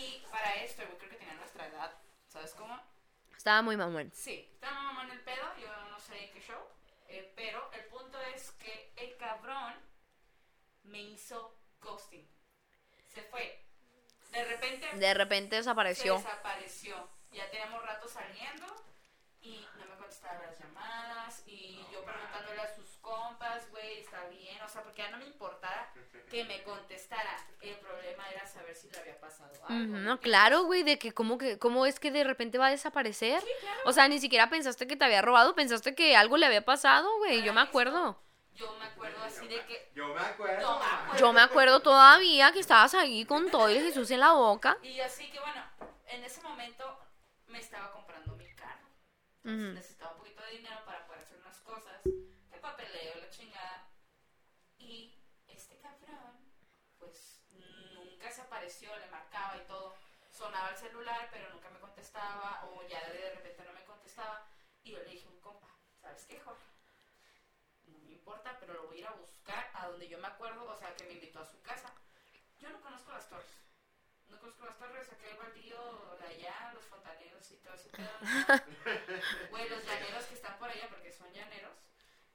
Y para esto, güey creo que tenía nuestra edad, ¿sabes cómo? Estaba muy mamón. Sí, estaba mamá en el pedo, yo no sé qué show. eh, pero el punto es que el cabrón me hizo ghosting. Se fue. De repente De repente se desapareció. desapareció. Ya teníamos rato saliendo y no me contestaba las llamadas y yo preguntándole a sus compas, güey, está bien, o sea, porque ya no me importara <laughs> que me contestara. El problema era saber si le había pasado algo. Ujú, ¿me No, claro, güey, de que cómo, que cómo es que de repente va a desaparecer. Sí, claro. O sea, ni siquiera pensaste que te había robado, pensaste que algo le había pasado, güey. Yo me acuerdo. Yo me acuerdo así de que Yo me acuerdo. Yo me acuerdo. Yo me acuerdo todavía que estabas ahí con todo el Jesús en la boca. Y así que bueno, en ese momento me estaba comprando. Necesitaba un poquito de dinero para poder hacer unas cosas. De papeleo, la chingada. Y este cabrón, pues nunca se apareció, le marcaba y todo. Sonaba el celular, pero nunca me contestaba. O ya de repente no me contestaba. Y yo le dije un compa, ¿sabes qué, Jorge? No me importa, pero lo voy a ir a buscar a donde yo me acuerdo, o sea, que me invitó a su casa. Yo no conozco las torres. No conozco las torres, aquel baldío de allá, los fontaneros y todo ese pedo. ¿no? <laughs> Güey, los llaneros que están por allá, porque son llaneros.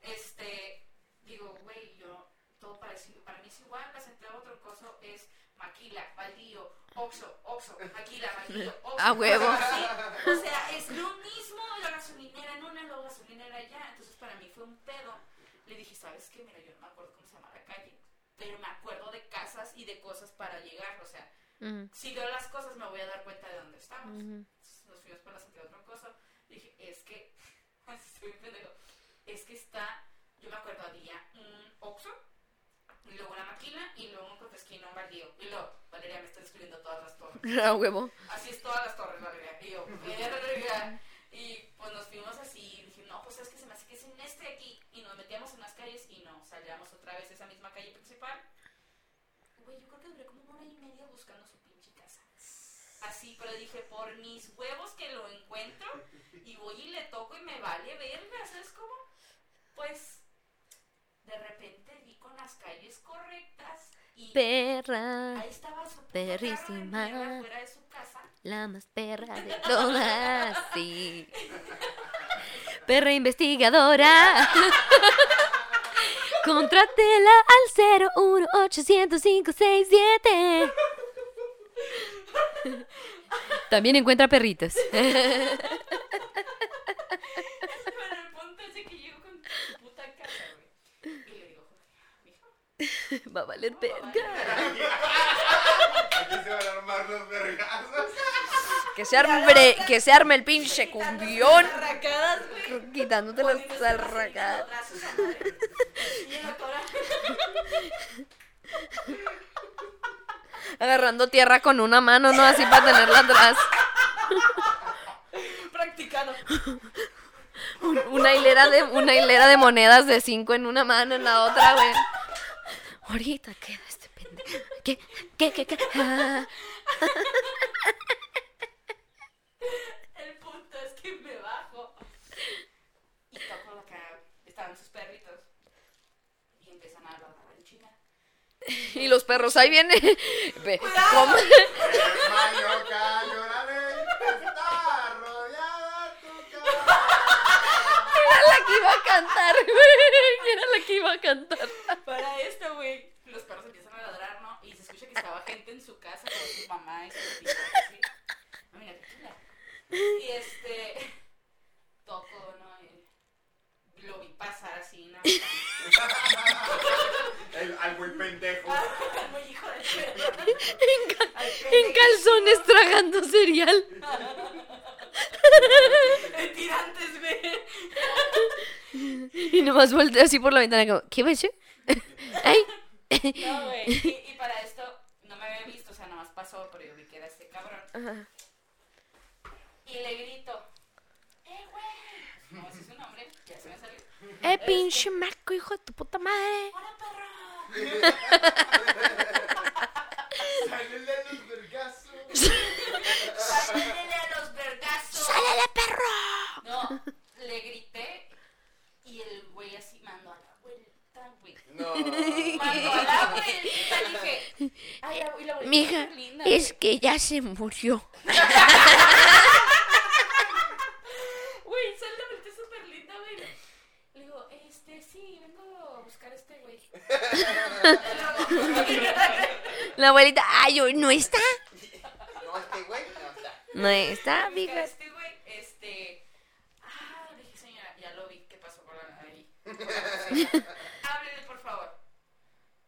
Este, digo, güey, yo, todo parecido, para mí es igual, la central otro coso es maquila, baldío, oxo, oxo, maquila, baldío, <laughs> oxo. A huevo. O sea, es lo mismo la gasolinera en una, luego gasolinera allá. Entonces para mí fue un pedo. Le dije, ¿sabes qué? Mira, yo no me acuerdo cómo se llama la calle, pero me acuerdo de casas y de cosas para llegar. O sea, Ujú, si veo las cosas me voy a dar cuenta de dónde estamos. ujú. Nos fuimos por la Santiago Troncoso. Dije, es que, <laughs> estoy pendejo, es que está, yo me acuerdo, había un Oxxo, y luego una máquina, y luego un protesquino, un baldío. Y luego, Valeria me está describiendo todas las torres. <laughs> A huevo. Así es todas las torres, Valeria. Y yo, verga. Y pues nos fuimos así, y dije, no, pues es que se me hace que es en este de aquí. Y nos metíamos en las calles y no, salíamos otra vez a esa misma calle principal. Güey, yo creo que duré como una hora y media buscando su pinche casa. Así, pero dije, por mis huevos que lo encuentro, y voy y le toco y me vale verga, ¿sabes cómo? Pues, de repente vi con las calles correctas y Perra, ahí estaba su perrísima. fuera de su casa. la más perra de todas, sí. <laughs> Perra investigadora. <laughs> Contrátela al 0180567. También encuentra perritos. Bueno, el punto es de que llego con su puta casa, güey. Y le digo, mijo, Va a valer verga. Aquí se van a armar los vergazos. Que se arme, que se arme el pinche cumbión. <laughs> Quitándote las tora- <laughs> Agarrando tierra con una mano, ¿no? Así para tenerla atrás. <laughs> practicando. Un- Una hilera de, una hilera de monedas de cinco en una mano, en la otra, güey. Ahorita queda este pendejo. ¿Qué? ¿Qué? ¿Qué? ¿Qué? Ah. El punto es que me bajo y toco lo que estaban sus perritos y empiezan a ladrar en China. <laughs> Y los perros, ahí viene. <laughs> Ve. ¿cómo? Era la que iba a cantar, güey. Era la que iba a cantar. Para esto, güey, los perros empiezan a ladrar, ¿no? Y se escucha que estaba gente en su casa con su mamá y sus hijos, así. No, mira, tequila. Y este. Toco, ¿no? Lo vi pasar así, ¿no? <laughs> El, al muy pendejo. <laughs> Muy hijo de. En, ca- Al en calzones tragando cereal. De tirantes, güey. Y nomás voltea así por la ventana como, ¿qué ves? <laughs> Ay. No, güey. Y, y para esto no me había visto, o sea, nada más pasó, pero yo vi que era este cabrón. Ajá. Y le grito, ¡eh, güey! No, ese es su nombre, ya se me salió. Eh, pinche marco, hijo de tu puta madre. ¡Hola, perro! Sale de los vergazos. ¡Sálele a los vergazos! ¡Sálele, perro! No, le grité y el güey así mandó a la vuelta, güey. No. Mandó a la vuelta, dije, ay, la, y la abuelita Mija, linda, es güey. que ya se murió. Güey, sale la abuelita súper linda, güey. Le digo, este, sí, vengo a buscar a este güey. La abuelita, ay, hoy no está. No, este güey no está. No está, a mija. Este güey, este, Háblele, por favor.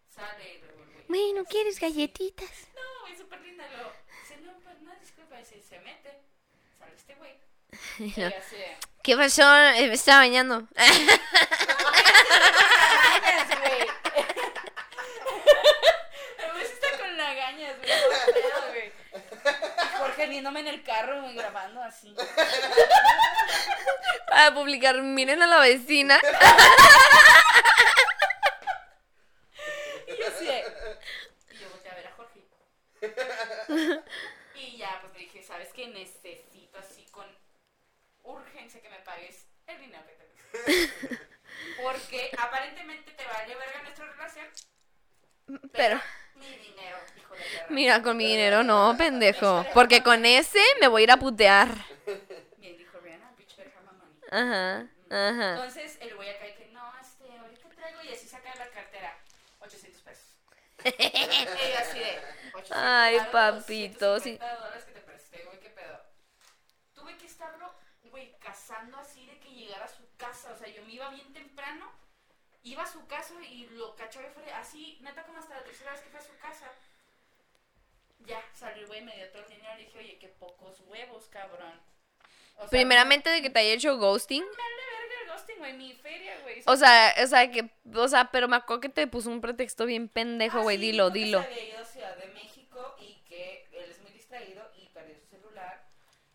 Sale y luego el güey. Bueno, ¿quieres galletitas? No, güey, súper linda. Lo, dice, no, pues no, disculpa. Dice, se mete. Sale este güey. <laughs> No. ¿Qué pasó? Me estaba bañando. <laughs> lagañas, güey. El güey sí lagañas, güey. todo pedo, güey. Y Jorge viéndome en el carro, güey, grabando así. Para publicar, miren a la vecina. Y yo así de... Y yo volteé a ver a Jorge. Y ya, pues le dije, ¿sabes qué? Necesito así con urgencia que me pagues el dinero que te presté. Porque aparentemente te vale verga nuestra relación. Pero, Mi dinero, hijo de perra. mira, con mi dinero no, pendejo. Porque con ese me voy a ir a putear. Bien, dijo Rihanna, bitch better have my money. Ajá, ajá. Entonces el güey acá que no, este, ahorita traigo y así saca de la cartera 800 pesos. <laughs> y yo así de 800 Ay, papito, sí. 250 dólares que te presté, güey, qué pedo. Tuve que estarlo, güey, cazando así de que llegara a su casa. O sea, yo me iba bien temprano, iba a su casa y lo cachaba y fue así, neta, como hasta la tercera vez que fue a su casa. Ya, salió el güey, me dio todo el dinero y dije, oye, qué pocos huevos, cabrón. O sea, Primeramente de que te haya hecho ghosting. mi feria, güey. O sea, o sea, que, o sea, pero me acuerdo que te puso un pretexto bien pendejo, Ah, güey. sí, dilo, dijo que dilo. Se había ido a Ciudad de México y que él es muy distraído y perdió su celular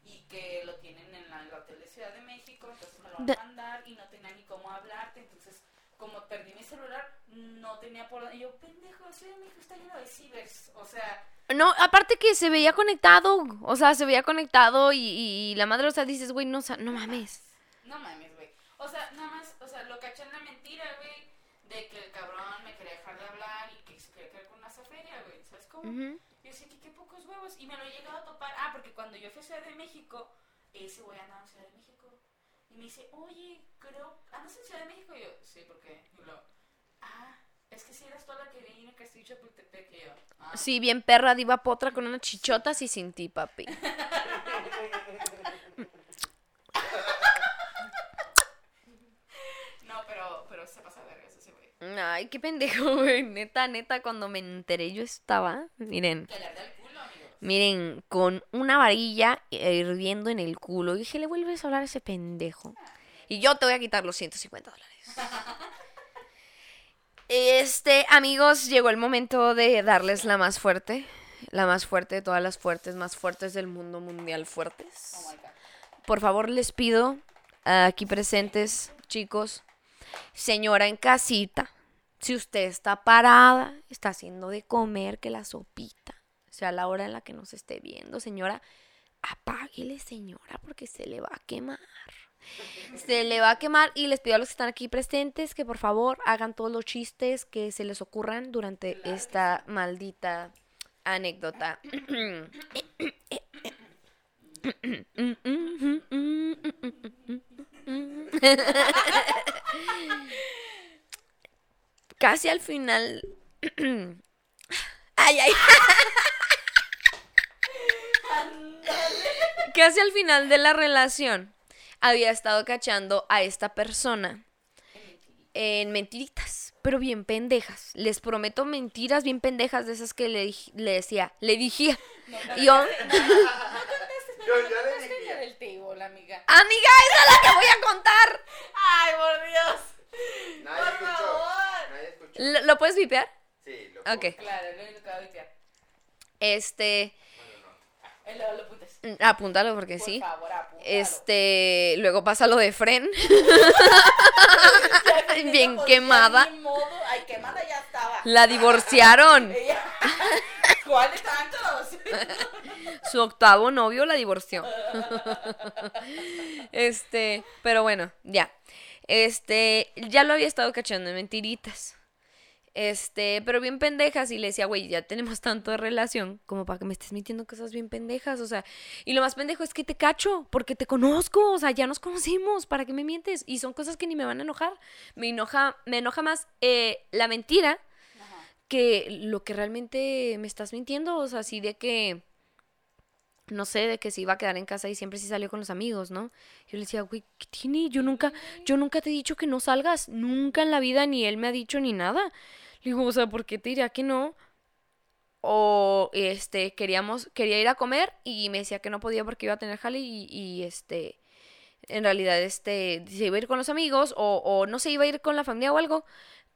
y que lo tienen en la- el hotel de Ciudad de México, entonces me lo van a mandar y no tenía ni cómo hablarte, entonces como perdí mi celular, no tenía por dónde. Y yo, pendejo, Ciudad de México está lleno de cibers, o sea, No, aparte que se veía conectado. O sea, se veía conectado y, y- la madre, o sea, dices, güey, no, no mames. no mames, güey. O sea, nada más, o sea, lo caché en la mentira, güey, de que el cabrón me quería dejar de hablar y que se quería quedar con una feria, güey, ¿sabes cómo? Ujú. Yo decía que qué pocos huevos. Y me lo he llegado a topar. Ah, porque cuando yo fui a Ciudad de México, ese güey andaba en Ciudad de México. Y me dice, oye, creo. ¿Andas en Ciudad de México? Y yo, sí, ¿por qué? Y lo, ah, es que si eras toda la que castillo de Chapultepec. Y yo, ah. Sí, bien perra, diva potra con unas chichotas y sin ti, papi. <laughs> No, pero, pero se pasa verga ese güey. Ay, qué pendejo, güey. Neta, neta, cuando me enteré yo estaba, miren, Que miren, con una varilla hirviendo en el culo. Y dije, le vuelves a hablar a ese pendejo. Y yo te voy a quitar los 150 dólares. Este, amigos, llegó el momento de darles la más fuerte. La más fuerte de todas las fuertes, más fuertes del mundo mundial fuertes. Oh. Por favor, les pido, aquí presentes, chicos, señora en casita, si usted está parada, está haciendo de comer, que la sopita sea la hora en la que nos esté viendo, señora, apáguele, señora, porque se le va a quemar. Se le va a quemar y les pido a los que están aquí presentes que por favor hagan todos los chistes que se les ocurran durante Claro esta maldita anécdota. <coughs> <coughs> Casi al final. <coughs> ay, ay. Casi al final de la relación había estado cachando a esta persona en mentiritas, pero bien pendejas. Les prometo mentiras bien pendejas de esas que le, le decía, le dije. Y yo, Yo ya le Es dije. del table, amiga. amiga, esa es la que voy a contar. Ay, por Dios. Nadie Por escuchó. favor. Nadie escuchó. ¿Lo, lo puedes vipear? Sí, lo Ok. Claro, lo que a vipear. Este, Lo apuntes. mm, apúntalo porque Por sí. favor, apúntalo. Este, luego pasa lo de Fren. <laughs> Bien quemada. modo. Ay, quemada ya estaba. La divorciaron. <laughs> ¿Cuál de tantos? Su octavo novio la divorció. <laughs> Este, pero bueno, ya. Este, ya lo había estado cachando en mentiritas. Este, pero bien pendejas. Y le decía, güey, ya tenemos <laughs> tanto de relación como para que me estés mintiendo cosas bien pendejas. O sea, y lo más pendejo es que te cacho, porque te conozco. O sea, ya nos conocimos. ¿Para qué me mientes? Y son cosas que ni me van a enojar. Me enoja, me enoja más eh, la mentira que lo que realmente me estás mintiendo. O sea, así de que. no sé, de que se iba a quedar en casa y siempre sí salió con los amigos, ¿no? Yo le decía, güey, ¿qué tiene? Yo nunca, yo nunca te he dicho que no salgas, nunca en la vida ni él me ha dicho ni nada. Le digo, o sea, ¿por qué te diría que no? O, este, queríamos, quería ir a comer y me decía que no podía porque iba a tener jale y, y, este, en realidad, este, se iba a ir con los amigos o, o no se iba a ir con la familia o algo.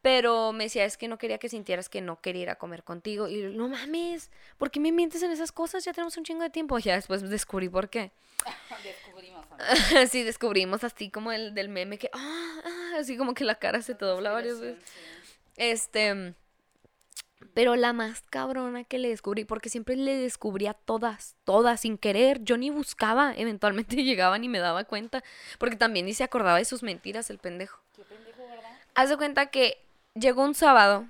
Pero me decía, es que no quería que sintieras que no quería ir a comer contigo. Y yo, no mames, ¿por qué me mientes en esas cosas? Ya tenemos un chingo de tiempo. Ya después descubrí por qué. <laughs> Descubrimos. <laughs> sí, descubrimos así como el del meme que, ah, ah, así como que la cara se te dobla varias veces. Sí. Este, pero la más cabrona que le descubrí, porque siempre le descubría todas, todas, sin querer. Yo ni buscaba, eventualmente <laughs> llegaban y me daba cuenta. Porque también ni se acordaba de sus mentiras, el pendejo. Qué pendejo, ¿verdad? Haz de cuenta que llegó un sábado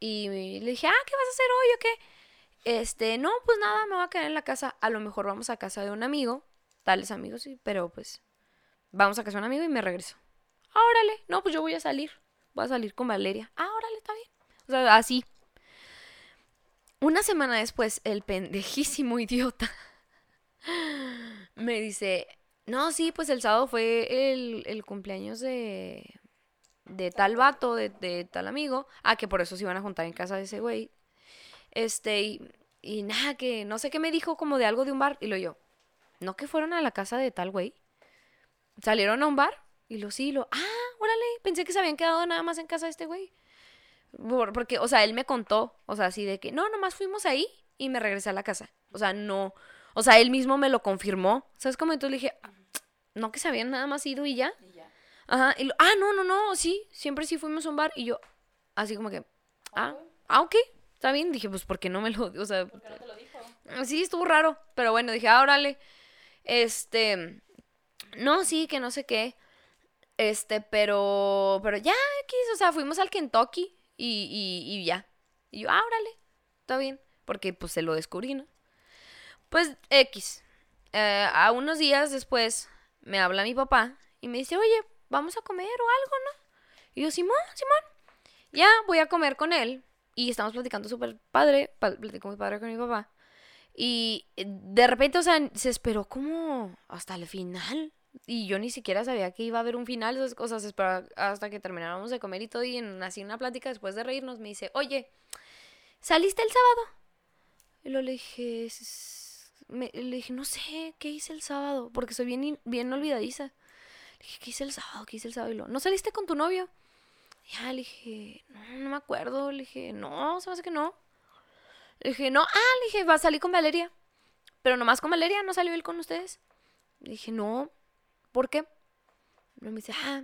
y le dije, ah, ¿qué vas a hacer hoy o qué? Este, no, pues nada, me voy a quedar en la casa. A lo mejor vamos a casa de un amigo, tales amigos, sí, pero pues vamos a casa de un amigo y me regreso. Ah, órale, no, pues yo voy a salir. Voy a salir con Valeria. Ah, órale, está bien. O sea, así. Una semana después, el pendejísimo <laughs> idiota me dice, no, sí, pues el sábado fue el, cumpleaños de, de tal vato, de, de tal amigo. Ah, que por eso se iban a juntar en casa de ese güey. Este, y, y nada, que no sé qué me dijo como de algo de un bar. Y lo yo, ¿no que fueron a la casa de tal güey? ¿Salieron a un bar? Y lo sí, lo, ah, órale, pensé que se habían quedado nada más en casa de este güey. Por- porque, o sea, él me contó, o sea, así de que, no, nomás fuimos ahí y me regresé a la casa. O sea, no, o sea, él mismo me lo confirmó. ¿Sabes cómo? Entonces le dije, "Ah, no que se habían nada más ido y ya. Y ya. Ajá, y lo, ah, no, no, no, sí, siempre sí fuimos a un bar y yo, así como que, ah, Ok. ah, ok, está bien. Dije, pues, ¿por qué no me lo, o sea, ¿Por qué no te lo dijo? Sí, estuvo raro, pero bueno, dije, ah, órale. Este, no, sí, que no sé qué. Este, pero, pero ya, X, o sea, fuimos al Kentucky y, y, y ya. Y yo, ah, órale, está bien, porque pues se lo descubrí, ¿no? Pues X. Eh, a unos días después me habla mi papá y me dice, oye, vamos a comer o algo, ¿no? Y yo, Simón, Simón. Ya voy a comer con él y estamos platicando súper padre, pa- platico muy padre con mi papá. Y eh, de repente, o sea, se esperó como hasta el final. Y yo ni siquiera sabía que iba a haber un final, esas cosas. Hasta que termináramos de comer y todo. Y en así una plática después de reírnos me dice, oye, ¿saliste el sábado? Y luego le dije, "S- me- le dije, no sé, ¿qué hice el sábado? Porque soy bien, bien olvidadiza. Le dije, ¿qué hice el sábado? ¿Qué hice el sábado? Y luego, ¿no saliste con tu novio? Ya, le dije, no, no me acuerdo. Le dije, no, se me hace que no. Le dije, no, ah, le dije, va a salir con Valeria. Pero nomás con Valeria, ¿no salió él con ustedes? Le dije, no, ¿por qué? Y me dice, ah,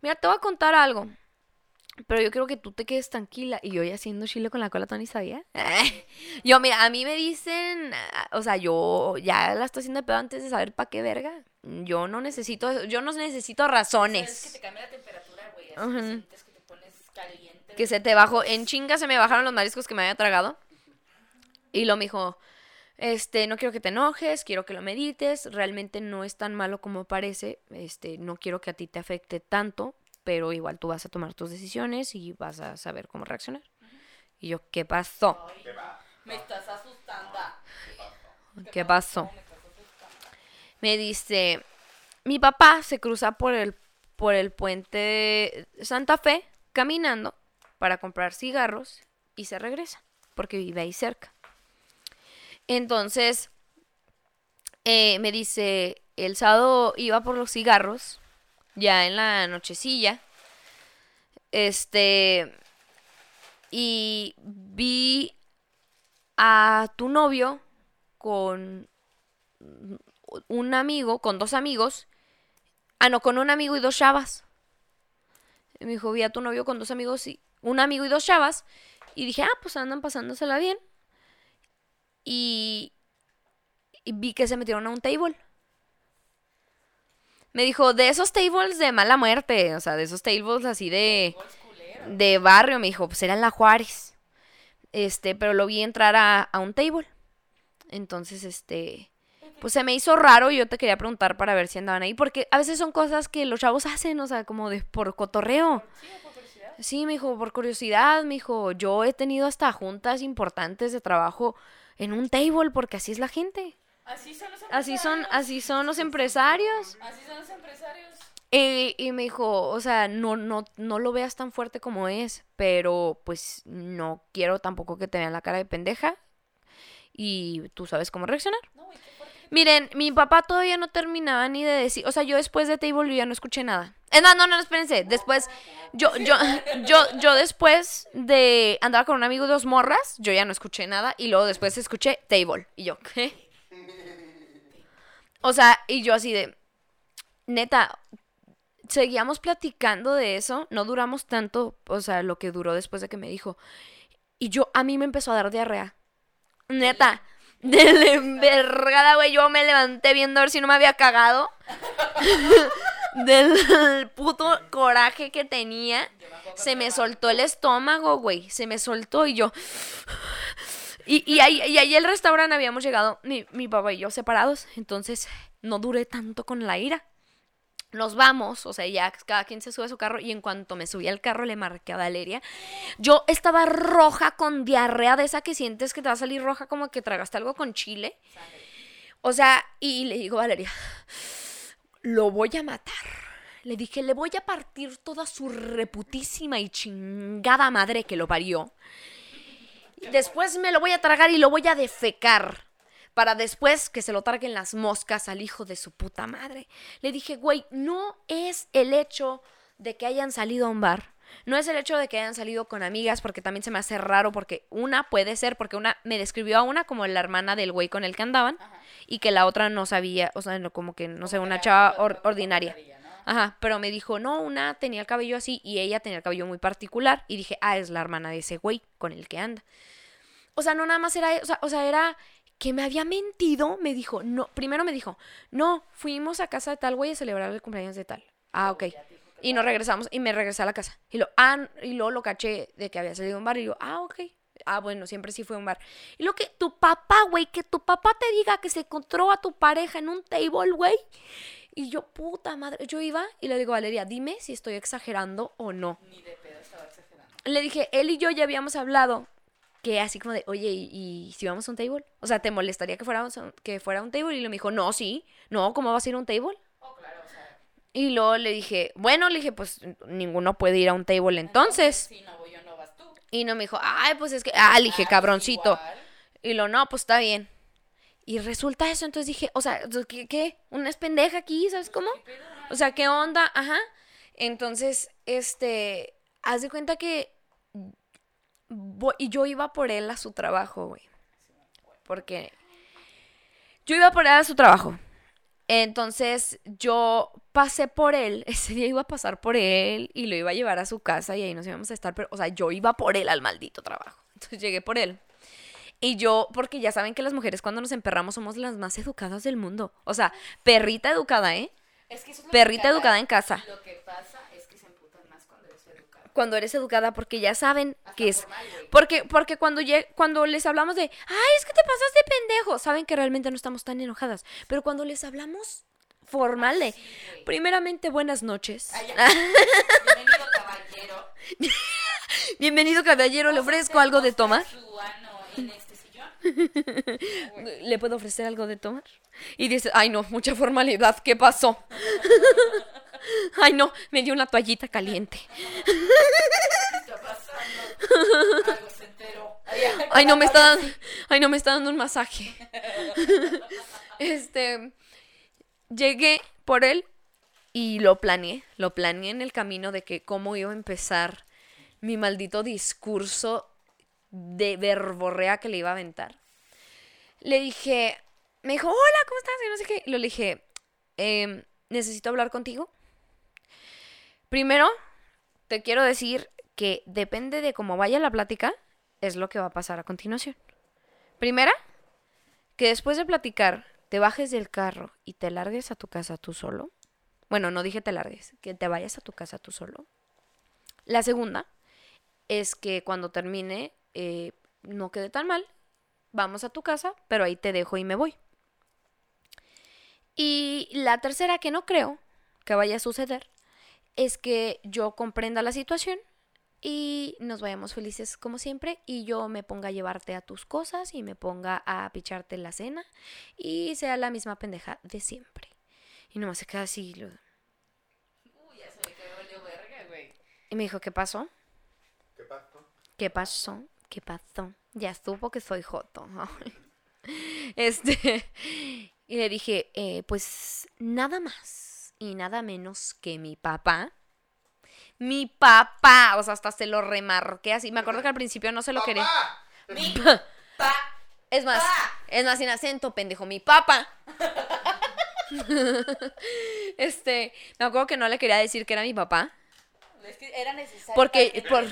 mira, te voy a contar algo. Pero yo quiero que tú te quedes tranquila. Y yo ya haciendo chile con la cola, Tony, ¿sabía? <laughs> yo, mira, a mí me dicen, ah, o sea, yo ya la estoy haciendo de pedo antes de saber para qué verga. Yo no necesito, yo no necesito ¿Sabes que razones. te cambia la temperatura, güey? Así Ujú. que sientes que te pones caliente. Que se te bajó, en chinga se me bajaron los mariscos que me había tragado. Y lo me dijo, este, no quiero que te enojes, quiero que lo medites, realmente no es tan malo como parece, este, no quiero que a ti te afecte tanto, pero igual tú vas a tomar tus decisiones y vas a saber cómo reaccionar. Y yo, ¿qué pasó? Me estás asustando. ¿Qué pasó? Me estás asustando. Me dice, mi papá se cruza por el, por el puente de Santa Fe caminando para comprar cigarros y se regresa, porque vive ahí cerca. Entonces, eh, me dice, el sábado iba por los cigarros, ya en la nochecilla, este, y vi a tu novio con un amigo, con dos amigos. Ah, no, con un amigo y dos chavas. Me dijo, vi a tu novio con dos amigos y un amigo y dos chavas. Y dije, ah, pues andan pasándosela bien. Y, vi que se metieron a un table. Me dijo, de esos tables de mala muerte, o sea, de esos tables así de, de barrio, me dijo, pues era en la Juárez. Este, pero lo vi entrar a, a un table. Entonces, este, pues se me hizo raro y yo te quería preguntar para ver si andaban ahí, porque a veces son cosas que los chavos hacen, o sea, como de por cotorreo. Sí, por curiosidad. Sí, me dijo, por curiosidad, me dijo, yo he tenido hasta juntas importantes de trabajo, en un table porque así es la gente. Así son los Así son, empresarios. así son los empresarios. Así son los empresarios. Y, y me dijo, o sea, no, no, no lo veas tan fuerte como es, pero pues no quiero tampoco que te vean la cara de pendeja y tú sabes cómo reaccionar. No, Miren, mi papá todavía no terminaba ni de decir, o sea, yo después de Table ya no escuché nada. Eh, no, no, no, espérense, después, yo, yo, yo, yo después de andar con un amigo dos morras, yo ya no escuché nada y luego después escuché Table y yo, ¿qué? O sea, y yo así de, neta, seguíamos platicando de eso, no duramos tanto, o sea, lo que duró después de que me dijo. Y yo, a mí me empezó a dar diarrea. Neta, <laughs> de la envergada, güey, yo me levanté viendo a ver si no me había cagado. <laughs> Del <laughs> puto coraje que tenía. Se me soltó el estómago, güey. Se me soltó y yo. Y, y, ahí, y ahí el restaurante habíamos llegado, mi, mi papá y yo separados. Entonces no duré tanto con la ira. Nos vamos, o sea, ya cada quien se sube a su carro. Y en cuanto me subí al carro, le marqué a Valeria. Yo estaba roja con diarrea de esa que sientes que te va a salir roja como que tragaste algo con chile. O sea, y le digo Valeria, lo voy a matar. Le dije, le voy a partir toda su reputísima y chingada madre que lo parió. Después me lo voy a tragar y lo voy a defecar. Para después que se lo traguen las moscas al hijo de su puta madre. Le dije, güey, no es el hecho de que hayan salido a un bar. No es el hecho de que hayan salido con amigas, porque también se me hace raro, porque una puede ser, porque una me describió a una como la hermana del güey con el que andaban, Ajá. y que la otra no sabía, o sea, como que, no sé, una chava or- ordinaria. Ajá, pero me dijo, no, una tenía el cabello así y ella tenía el cabello muy particular. Y dije, ah, es la hermana de ese güey con el que anda. O sea, no nada más era, o sea, o sea, era que me había mentido. Me dijo, no, primero me dijo, no, fuimos a casa de tal güey a celebrar el cumpleaños de tal. Ah, ok. Y nos regresamos y me regresé a la casa. Y, lo, ah, y luego lo caché de que había salido a un bar y yo, ah, ok. Ah, bueno, siempre sí fue a un bar. Y lo que tu papá, güey, que tu papá te diga que se encontró a tu pareja en un table, güey. Y yo, puta madre, yo iba y le digo, Valeria, dime si estoy exagerando o no. Ni de pedo estaba exagerando. Le dije, él y yo ya habíamos hablado que así como de, oye, ¿y, y si vamos a un table? O sea, ¿te molestaría que fuéramos que fuera a un table? Y le me dijo, no, sí, no, ¿cómo vas a ir a un table? Oh, claro, o sea. Y luego le dije, bueno, le dije, pues ninguno puede ir a un table entonces. Si no voy yo, no vas tú. Y no me dijo, ay, pues es que, ah, le dije, Ah, pues cabroncito. Y lo, no, pues está bien. Y resulta eso, entonces dije, o sea, ¿qué? qué? ¿Una es pendeja aquí? ¿Sabes cómo? O sea, ¿qué onda? Ajá. Entonces, este, haz de cuenta que vo- y yo iba por él a su trabajo, güey. Porque yo iba por él a su trabajo. Entonces, yo pasé por él, <laughs> ese día iba a pasar por él y lo iba a llevar a su casa y ahí nos íbamos a estar, pero, o sea, yo iba por él al maldito trabajo. <laughs> Entonces llegué por él. Y yo, porque ya saben que las mujeres cuando nos emperramos somos las más educadas del mundo. O sea, perrita educada, ¿eh? Es que eso es lo Perrita que educada en casa. Lo que pasa es que se emputan más cuando eres educado. Cuando eres educada, porque ya saben que es... Porque, porque cuando, cuando les hablamos de, ay, es que te pasas de pendejo, saben que realmente no estamos tan enojadas. Pero cuando les hablamos formal de, Sí, güey. primeramente, buenas noches. Ay, ya. <laughs> Bienvenido, caballero. Bienvenido, caballero, le ofrezco algo de tomar. En este sillón. <laughs> ¿Le puedo ofrecer algo de tomar? Y dice, ay no, mucha formalidad, ¿qué pasó? <laughs> ay no, me dio una toallita caliente. ¿Qué está pasando? Algo se enteró. Ay, no, me está dando, ay no, me está dando un masaje. este, llegué por él y lo planeé, lo planeé en el camino de que cómo iba a empezar mi maldito discurso de verborrea que le iba a aventar. Le dije, me dijo, hola, ¿cómo estás? Y no sé qué. Y le dije, "Em, necesito hablar contigo. Primero, te quiero decir que depende de cómo vaya la plática, es lo que va a pasar a continuación. Primera, que después de platicar, te bajes del carro y te largues a tu casa tú solo. Bueno, no dije te largues, que te vayas a tu casa tú solo. La segunda es que cuando termine, eh, no quede tan mal, vamos a tu casa, pero ahí te dejo y me voy. Y la tercera, que no creo que vaya a suceder, es que yo comprenda la situación, y nos vayamos felices como siempre y yo me ponga a llevarte a tus cosas y me ponga a picharte la cena y sea la misma pendeja de siempre. Y nomás se queda así. lo- Uy, ya se me quedó valió verga, güey. Y me dijo, ¿qué pasó? ¿Qué pasó? ¿Qué pasó? ¿Qué pasó? Ya supo que soy joto. <laughs> Este. <laughs> Y le dije, eh, pues nada más y nada menos que mi papá. Mi papá. O sea, hasta se lo remarqué así. Me acuerdo que al principio no se lo quería. ¡Papá! Mi pa. Es más, Pa. es más sin acento, pendejo. Mi papá. <laughs> este, me acuerdo que no le quería decir que era mi papá. Es que era necesario Porque- para que por-.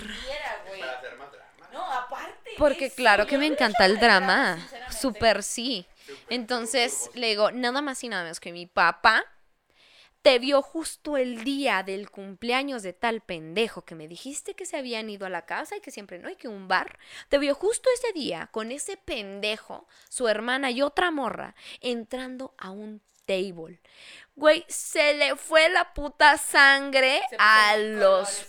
Para hacer más drama. No, aparte. Porque claro que me encanta el drama. Súper sí. Entonces le digo, nada más y nada menos que mi papá te vio justo el día del cumpleaños de tal pendejo que me dijiste que se habían ido a la casa y que siempre no, y que un bar. Te vio justo ese día con ese pendejo, su hermana y otra morra entrando a un table. Güey, se le fue la puta sangre a los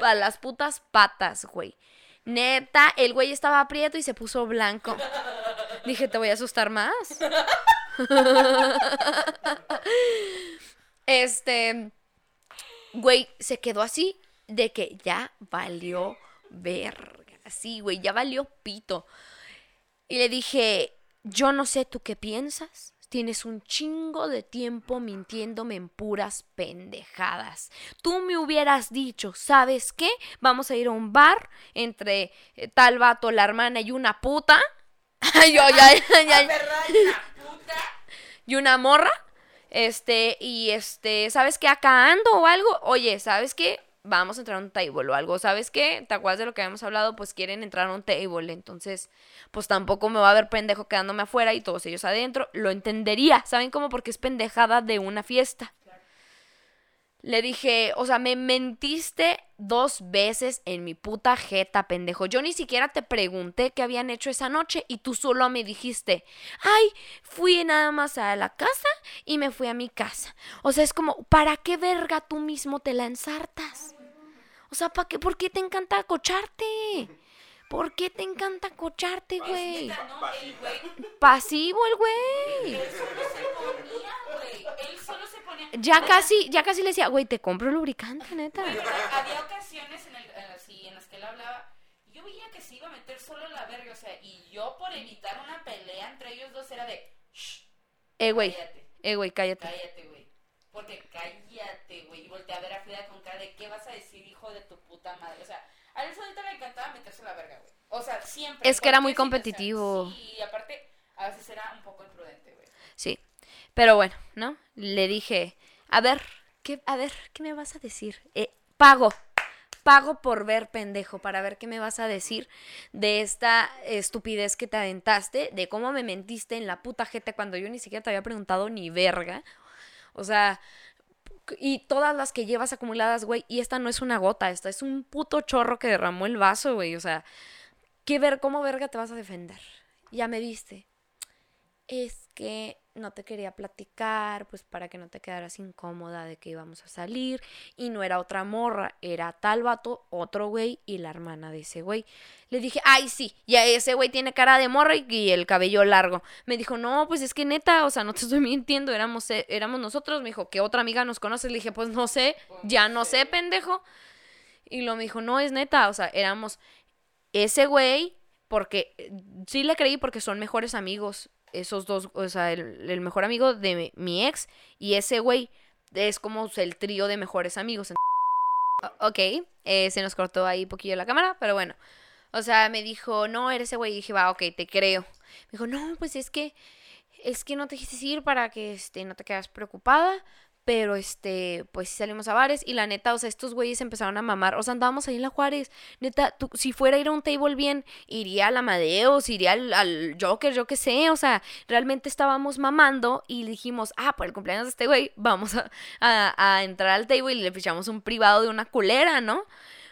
la a las putas patas, güey. Neta, el güey estaba aprieto y se puso blanco. <laughs> Dije, te voy a asustar más. <laughs> Este, güey, se quedó así de que ya valió verga. Así, güey, ya valió pito. Y le dije, yo no sé tú qué piensas. Tienes un chingo de tiempo mintiéndome en puras pendejadas. Tú me hubieras dicho, ¿sabes qué? Vamos a ir a un bar entre eh, tal vato, la hermana y una puta. Yo, ya, ya, ya, y una morra. Este, y este, ¿sabes qué? Acá ando o algo. Oye, ¿sabes qué? Vamos a entrar a un table o algo. ¿Sabes qué? ¿Te acuerdas de lo que habíamos hablado? Pues quieren entrar a un table. Entonces, pues tampoco me va a ver pendejo quedándome afuera y todos ellos adentro. Lo entendería. ¿Saben cómo? Porque es pendejada de una fiesta. Le dije, o sea, me mentiste dos veces en mi puta jeta, pendejo. Yo ni siquiera te pregunté qué habían hecho esa noche y tú solo me dijiste, ay, fui nada más a la casa y me fui a mi casa. O sea, es como, ¿para qué verga tú mismo te la ensartas? O sea, ¿para qué? ¿por qué te encanta acocharte? ¿Por qué te encanta acocharte, güey? Pasivo el güey. Él solo se ponía, güey. Él solo se ponía. Ya casi, ya casi le decía, güey, te compro lubricante, neta. ¿verdad? Había ocasiones en, el, así, en las que él hablaba. Yo veía que se iba a meter solo la verga, o sea, y yo por evitar una pelea entre ellos dos era de. Shh, Eh, güey, cállate, eh, güey, cállate. cállate, güey. Porque cállate, güey. Y volteé a ver a Frida con cara de qué vas a decir, hijo de tu puta madre. O sea, a él solito le encantaba meterse la verga, güey. O sea, siempre. Es que era muy competitivo. Sí, y aparte, a veces era un poco imprudente, güey. Sí. Pero bueno, ¿no? Le dije, a ver, ¿qué, a ver, ¿qué me vas a decir? Eh, pago. Pago por ver, pendejo, para ver qué me vas a decir de esta estupidez que te aventaste, de cómo me mentiste en la puta jeta cuando yo ni siquiera te había preguntado ni verga. O sea, y todas las que llevas acumuladas, güey, y esta no es una gota, esta es un puto chorro que derramó el vaso, güey. O sea, ¿qué ver, cómo verga te vas a defender? Ya me viste. Es que no te quería platicar, pues para que no te quedaras incómoda de que íbamos a salir. Y no era otra morra, era tal vato, otro güey y la hermana de ese güey. Le dije, ay, sí, ya ese güey tiene cara de morra y, el cabello largo. Me dijo, no, pues es que neta, o sea, no te estoy <laughs> mintiendo, éramos, eh, éramos nosotros. Me dijo, ¿qué otra amiga nos conoce? Le dije, pues no sé, ya no sé, pendejo. Y lo me dijo, no, es neta, o sea, éramos ese güey, porque eh, sí le creí porque son mejores amigos, esos dos, o sea, el, el mejor amigo de mi, ex y ese güey es como el trío de mejores amigos. Ok, eh, se nos cortó ahí un poquillo la cámara, pero bueno. O sea, me dijo, no, eres ese güey. Y dije, va, ok, te creo. Me dijo, no, pues es que, es que no te quise ir para que, este, no te quedas preocupada. Pero, este, pues sí salimos a bares. Y la neta, o sea, estos güeyes empezaron a mamar. O sea, andábamos ahí en la Juárez. Neta, tú, si fuera a ir a un table bien, iría al Amadeus, iría al, al Joker, yo qué sé. O sea, realmente estábamos mamando y dijimos, ah, por el cumpleaños de este güey, vamos a, a, a entrar al table y le fichamos un privado de una culera, ¿no?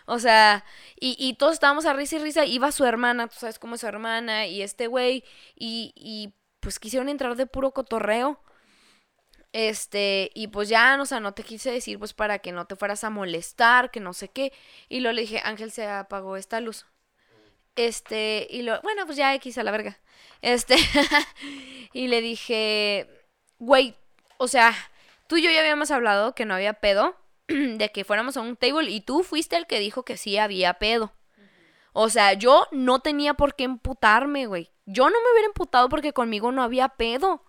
O sea, y, y todos estábamos a risa y risa. Iba su hermana, tú sabes cómo es su hermana, y este güey, y, y pues quisieron entrar de puro cotorreo. Este, y pues ya, o sea, no te quise decir pues para que no te fueras a molestar, que no sé qué. Y luego le dije, Ángel, se apagó esta luz. Este, y lo, bueno, pues ya X a la verga. Este, <laughs> y le dije, güey, o sea, tú y yo ya habíamos hablado que no había pedo, <clears throat> de que fuéramos a un table y tú fuiste el que dijo que sí había pedo. O sea, yo no tenía por qué emputarme, güey. Yo no me hubiera emputado porque conmigo no había pedo.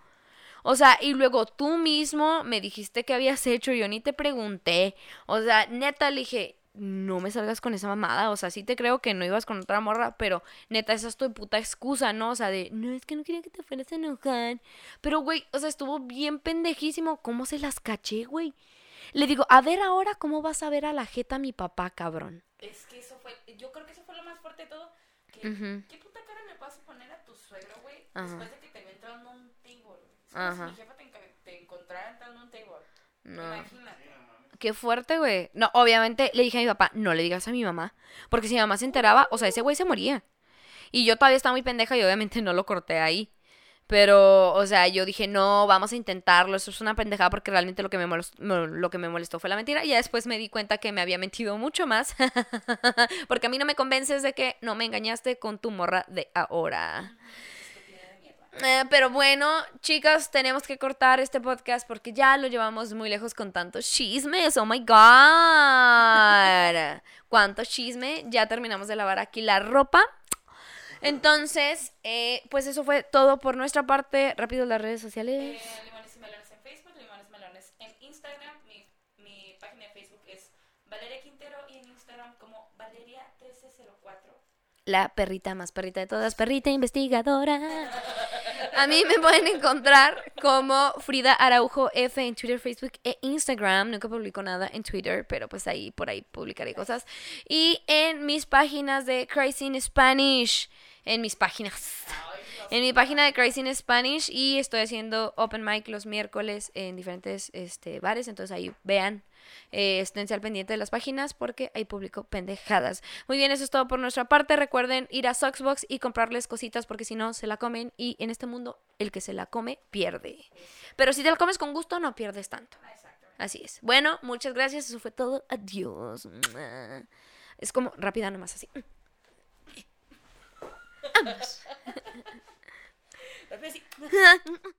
O sea, y luego tú mismo me dijiste que habías hecho, yo ni te pregunté. O sea, neta le dije, no me salgas con esa mamada. O sea, sí te creo que no ibas con otra morra, pero neta, esa es tu puta excusa, ¿no? O sea, de, no, es que no quería que te fueras a enojar. Pero, güey, o sea, estuvo bien pendejísimo. ¿Cómo se las caché, güey? Le digo, a ver ahora cómo vas a ver a la jeta mi papá, cabrón. Es que eso fue, yo creo que eso fue lo más fuerte de todo. Que. ¿Qué puta cara le vas a poner a tu suegro, güey? Después de que te entrando a un. Es como Ajá. si mi jefa te, enca- te encontrara entrando a un table. No. Imagínate. Qué fuerte, güey. No, obviamente le dije a mi papá, no le digas a mi mamá. Porque si mi mamá se enteraba, o sea, ese güey se moría. Y yo todavía estaba muy pendeja y obviamente no lo corté ahí. Pero, o sea, yo dije, no, vamos a intentarlo. Eso es una pendejada porque realmente lo que me molestó, lo que me molestó fue la mentira. Y ya después me di cuenta que me había mentido mucho más. <laughs> porque a mí no me convences de que no me engañaste con tu morra de ahora. Eh, pero bueno, chicas, tenemos que cortar este podcast porque ya lo llevamos muy lejos con tantos chismes. Oh my god. <laughs> Cuánto chisme. Ya terminamos de lavar aquí la ropa. Entonces, eh, pues eso fue todo por nuestra parte. Rápido las redes sociales. Eh, Limones y Melones en Facebook, Limones Melones en Instagram. Mi, mi página de Facebook es Valeria Quintero y en Instagram como Valeria1304. La perrita más perrita de todas, perrita investigadora. A mí me pueden encontrar como Frida Araujo F en Twitter, Facebook e Instagram. Nunca publico nada en Twitter, pero pues ahí por ahí publicaré cosas. Y en mis páginas de Crazy in Spanish. En mis páginas. En mi página de Crazy in Spanish. Y estoy haciendo open mic los miércoles en diferentes este, bares. Entonces ahí vean. Eh, esténse al pendiente de las páginas porque ahí publico pendejadas. Muy bien, eso es todo por nuestra parte. Recuerden ir a Soxbox y comprarles cositas porque si no se la comen y en este mundo el que se la come pierde. Pero si te la comes con gusto no pierdes tanto. Así es. Bueno, muchas gracias. Eso fue todo. Adiós. Es como rápida nomás así. Así. <laughs>